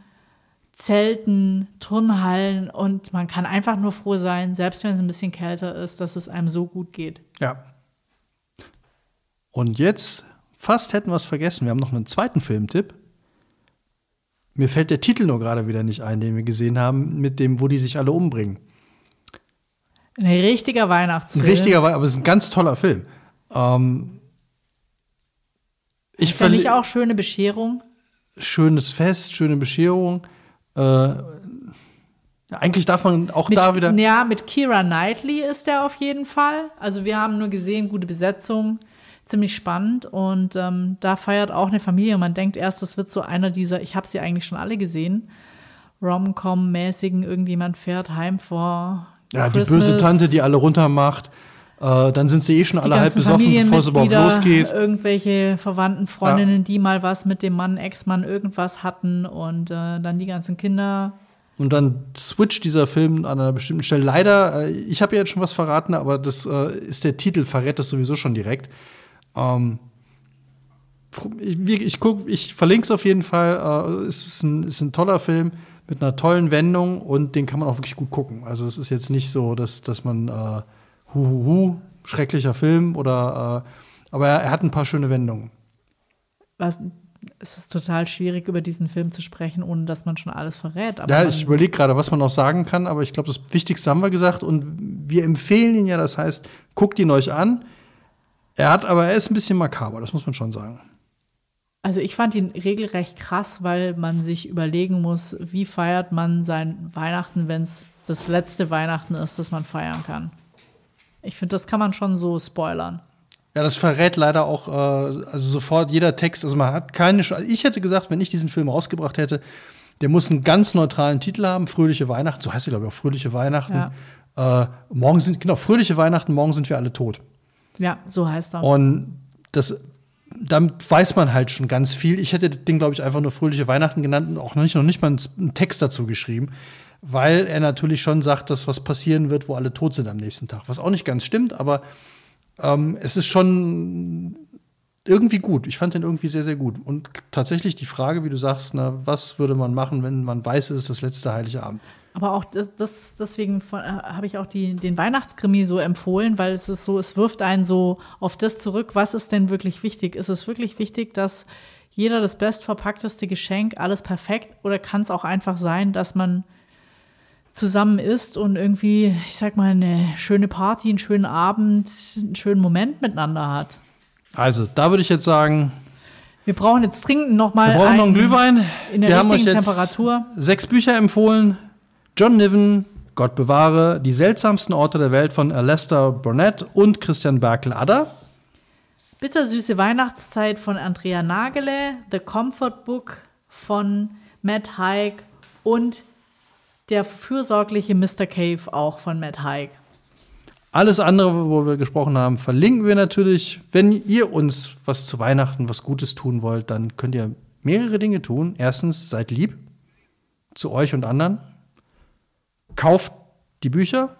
Zelten, Turnhallen und man kann einfach nur froh sein, selbst wenn es ein bisschen kälter ist, dass es einem so gut geht. ja. Und jetzt, fast hätten wir es vergessen, wir haben noch einen zweiten Filmtipp. Mir fällt der Titel nur gerade wieder nicht ein, den wir gesehen haben, mit dem, wo die sich alle umbringen. Ein richtiger Ein Weihnachtsfilm. richtiger, Wei- aber es ist ein ganz toller Film. Ähm, ich ich verli- auch schöne Bescherung. schönes Fest, schöne Bescherung. Äh, ja, eigentlich darf man auch Mit, da wieder. Ja, mit Kira Knightley ist der auf jeden Fall. Also wir haben nur gesehen, gute Besetzung, ziemlich spannend. Und ähm, da feiert auch eine Familie. Und man denkt erst, das wird so einer dieser, ich habe sie eigentlich schon alle gesehen, Rom-Com-mäßigen, irgendjemand fährt heim vor Ja, die Christmas. böse Tante, die alle runtermacht. Äh, dann sind sie eh schon die alle halb besoffen, bevor es überhaupt losgeht. irgendwelche Verwandten, Freundinnen, die mal was mit dem Mann, Ex-Mann irgendwas hatten und äh, dann die ganzen Kinder. Und dann switcht dieser Film an einer bestimmten Stelle. Leider, äh, ich habe ja jetzt schon was verraten, aber das äh, ist der Titel, verrät das sowieso schon direkt. Ähm, ich, ich, guck, ich verlinke es auf jeden Fall. Äh, es ist ein, ist ein toller Film mit einer tollen Wendung und den kann man auch wirklich gut gucken. Also es ist jetzt nicht so, dass, dass man äh, hu, hu, hu, schrecklicher Film oder äh, aber er, er hat ein paar schöne Wendungen. Was, es ist total schwierig, über diesen Film zu sprechen, ohne dass man schon alles verrät. Aber Ja, ich überlege gerade, was man noch sagen kann, aber ich glaube, das Wichtigste haben wir gesagt und wir empfehlen ihn ja, das heißt, guckt ihn euch an. Er hat aber, er ist ein bisschen makaber, das muss man schon sagen. also ich fand ihn regelrecht krass, weil man sich überlegen muss, wie feiert man sein Weihnachten, wenn es das letzte Weihnachten ist, das man feiern kann. Ich finde, das kann man schon so spoilern. Ja, das verrät leider auch, äh, also sofort jeder Text, also man hat keine, Sch- ich hätte gesagt, wenn ich diesen Film rausgebracht hätte, der muss einen ganz neutralen Titel haben, Fröhliche Weihnachten, so heißt er, glaube ich, auch Fröhliche Weihnachten. Äh, morgen sind, genau, Fröhliche Weihnachten, morgen sind wir alle tot. Ja, so heißt er. Und das, damit weiß man halt schon ganz viel. Ich hätte das Ding, glaube ich, einfach nur Fröhliche Weihnachten genannt und auch noch nicht, noch nicht mal einen Text dazu geschrieben, weil er natürlich schon sagt, dass was passieren wird, wo alle tot sind am nächsten Tag. Was auch nicht ganz stimmt, aber ähm, es ist schon irgendwie gut. Ich fand den irgendwie sehr, sehr gut. Und tatsächlich die Frage, wie du sagst, na, was würde man machen, wenn man weiß, es ist das letzte Heilige Abend? Aber auch das, deswegen äh, habe ich auch die, den Weihnachtskrimi so empfohlen, weil es ist so, es wirft einen so auf das zurück, was ist denn wirklich wichtig? Ist es wirklich wichtig, dass jeder das bestverpackteste Geschenk, alles perfekt? Oder kann es auch einfach sein, dass man zusammen isst und irgendwie, ich sag mal, eine schöne Party, einen schönen Abend, einen schönen Moment miteinander hat? Also, da würde ich jetzt sagen, wir brauchen jetzt dringend noch mal wir brauchen noch einen Glühwein. in der wir haben euch richtigen jetzt Temperatur. sechs Bücher empfohlen. John Niven, Gott bewahre, die seltsamsten Orte der Welt von Alastair Burnett und Christian Berkel-Adder. Bittersüße Weihnachtszeit von Andrea Nagele, The Comfort Book von Matt Haig und der fürsorgliche Mr. Cave auch von Matt Haig. Alles andere, wo wir gesprochen haben, verlinken wir natürlich. Wenn ihr uns was zu Weihnachten, was Gutes tun wollt, dann könnt ihr mehrere Dinge tun. Erstens, seid lieb zu euch und anderen. Kauft die Bücher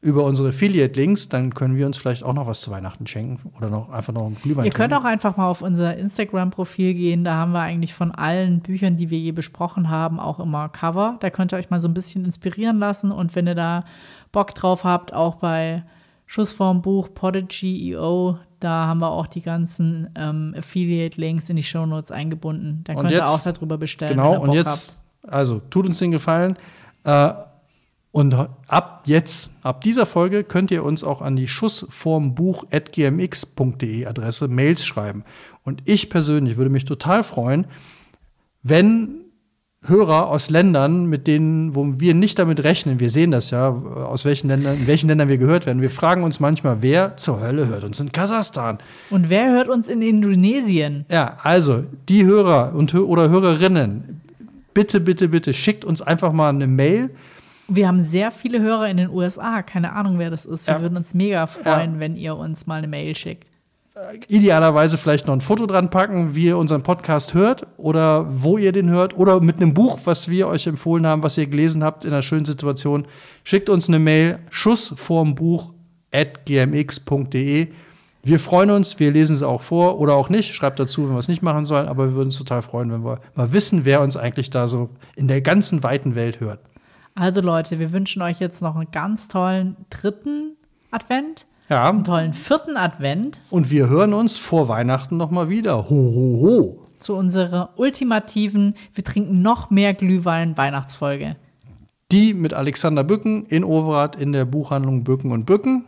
über unsere Affiliate-Links, dann können wir uns vielleicht auch noch was zu Weihnachten schenken oder noch einfach noch einen Glühwein Ihr könnt trinken. auch einfach mal auf unser Instagram-Profil gehen. Da haben wir eigentlich von allen Büchern, die wir je besprochen haben, auch immer Cover. Da könnt ihr euch mal so ein bisschen inspirieren lassen. Und wenn ihr da Bock drauf habt, auch bei Schussform Buch, Podigy.io, da haben wir auch die ganzen ähm, Affiliate-Links in die Shownotes eingebunden. Da Und könnt ihr jetzt- auch darüber bestellen. Genau, ihr und jetzt, also tut uns den Gefallen. Äh, und ab jetzt, ab dieser Folge, könnt ihr uns auch an die schussformbuch.gmx.de Adresse Mails schreiben. Und ich persönlich würde mich total freuen, wenn Hörer aus Ländern, mit denen, wo wir nicht damit rechnen, wir sehen das ja, aus welchen Ländern, in welchen Ländern wir gehört werden. Wir fragen uns manchmal, wer zur Hölle hört uns in Kasachstan? Und wer hört uns in Indonesien? Ja, also die Hörer und oder Hörerinnen, bitte, bitte, bitte schickt uns einfach mal eine Mail. Wir haben sehr viele Hörer in den USA. Keine Ahnung, wer das ist. Wir Ja. würden uns mega freuen, wenn ihr uns mal eine Mail schickt. Idealerweise vielleicht noch ein Foto dran packen, wie ihr unseren Podcast hört oder wo ihr den hört oder mit einem Buch, was wir euch empfohlen haben, was ihr gelesen habt in einer schönen Situation. Schickt uns eine Mail, schussvormbuch.gmx.de. Wir freuen uns, wir lesen es auch vor oder auch nicht. Schreibt dazu, wenn wir es nicht machen sollen, aber wir würden uns total freuen, wenn wir mal wissen, wer uns eigentlich da so in der ganzen weiten Welt hört. Also Leute, wir wünschen euch jetzt noch einen ganz tollen dritten Advent, Ja, einen tollen vierten Advent und wir hören uns vor Weihnachten noch mal wieder. Ho, ho, ho. zu unserer ultimativen, wir trinken noch mehr Glühwein Weihnachtsfolge. Die mit Alexander Bücken in Overath in der Buchhandlung Bücken und Bücken.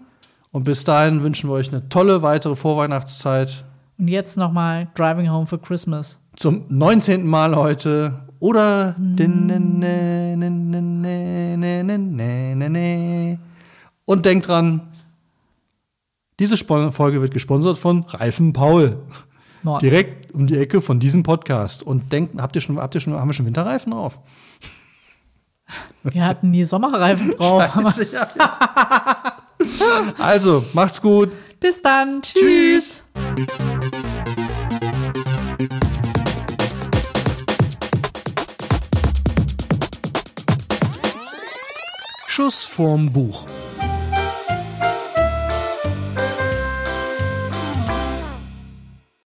Und bis dahin wünschen wir euch eine tolle weitere Vorweihnachtszeit. Und jetzt nochmal Driving Home for Christmas. Zum 19. Mal heute. Oder. Und denkt dran, diese Folge wird gesponsert von Reifen Paul. Nord. Direkt um die Ecke von diesem Podcast. Und denkt, habt ihr schon, habt ihr schon, haben wir schon Winterreifen drauf? Wir hatten nie Sommerreifen *laughs* drauf. Scheiße, ja. also, macht's gut. Bis dann. Tschüss. Schuss vorm Buch.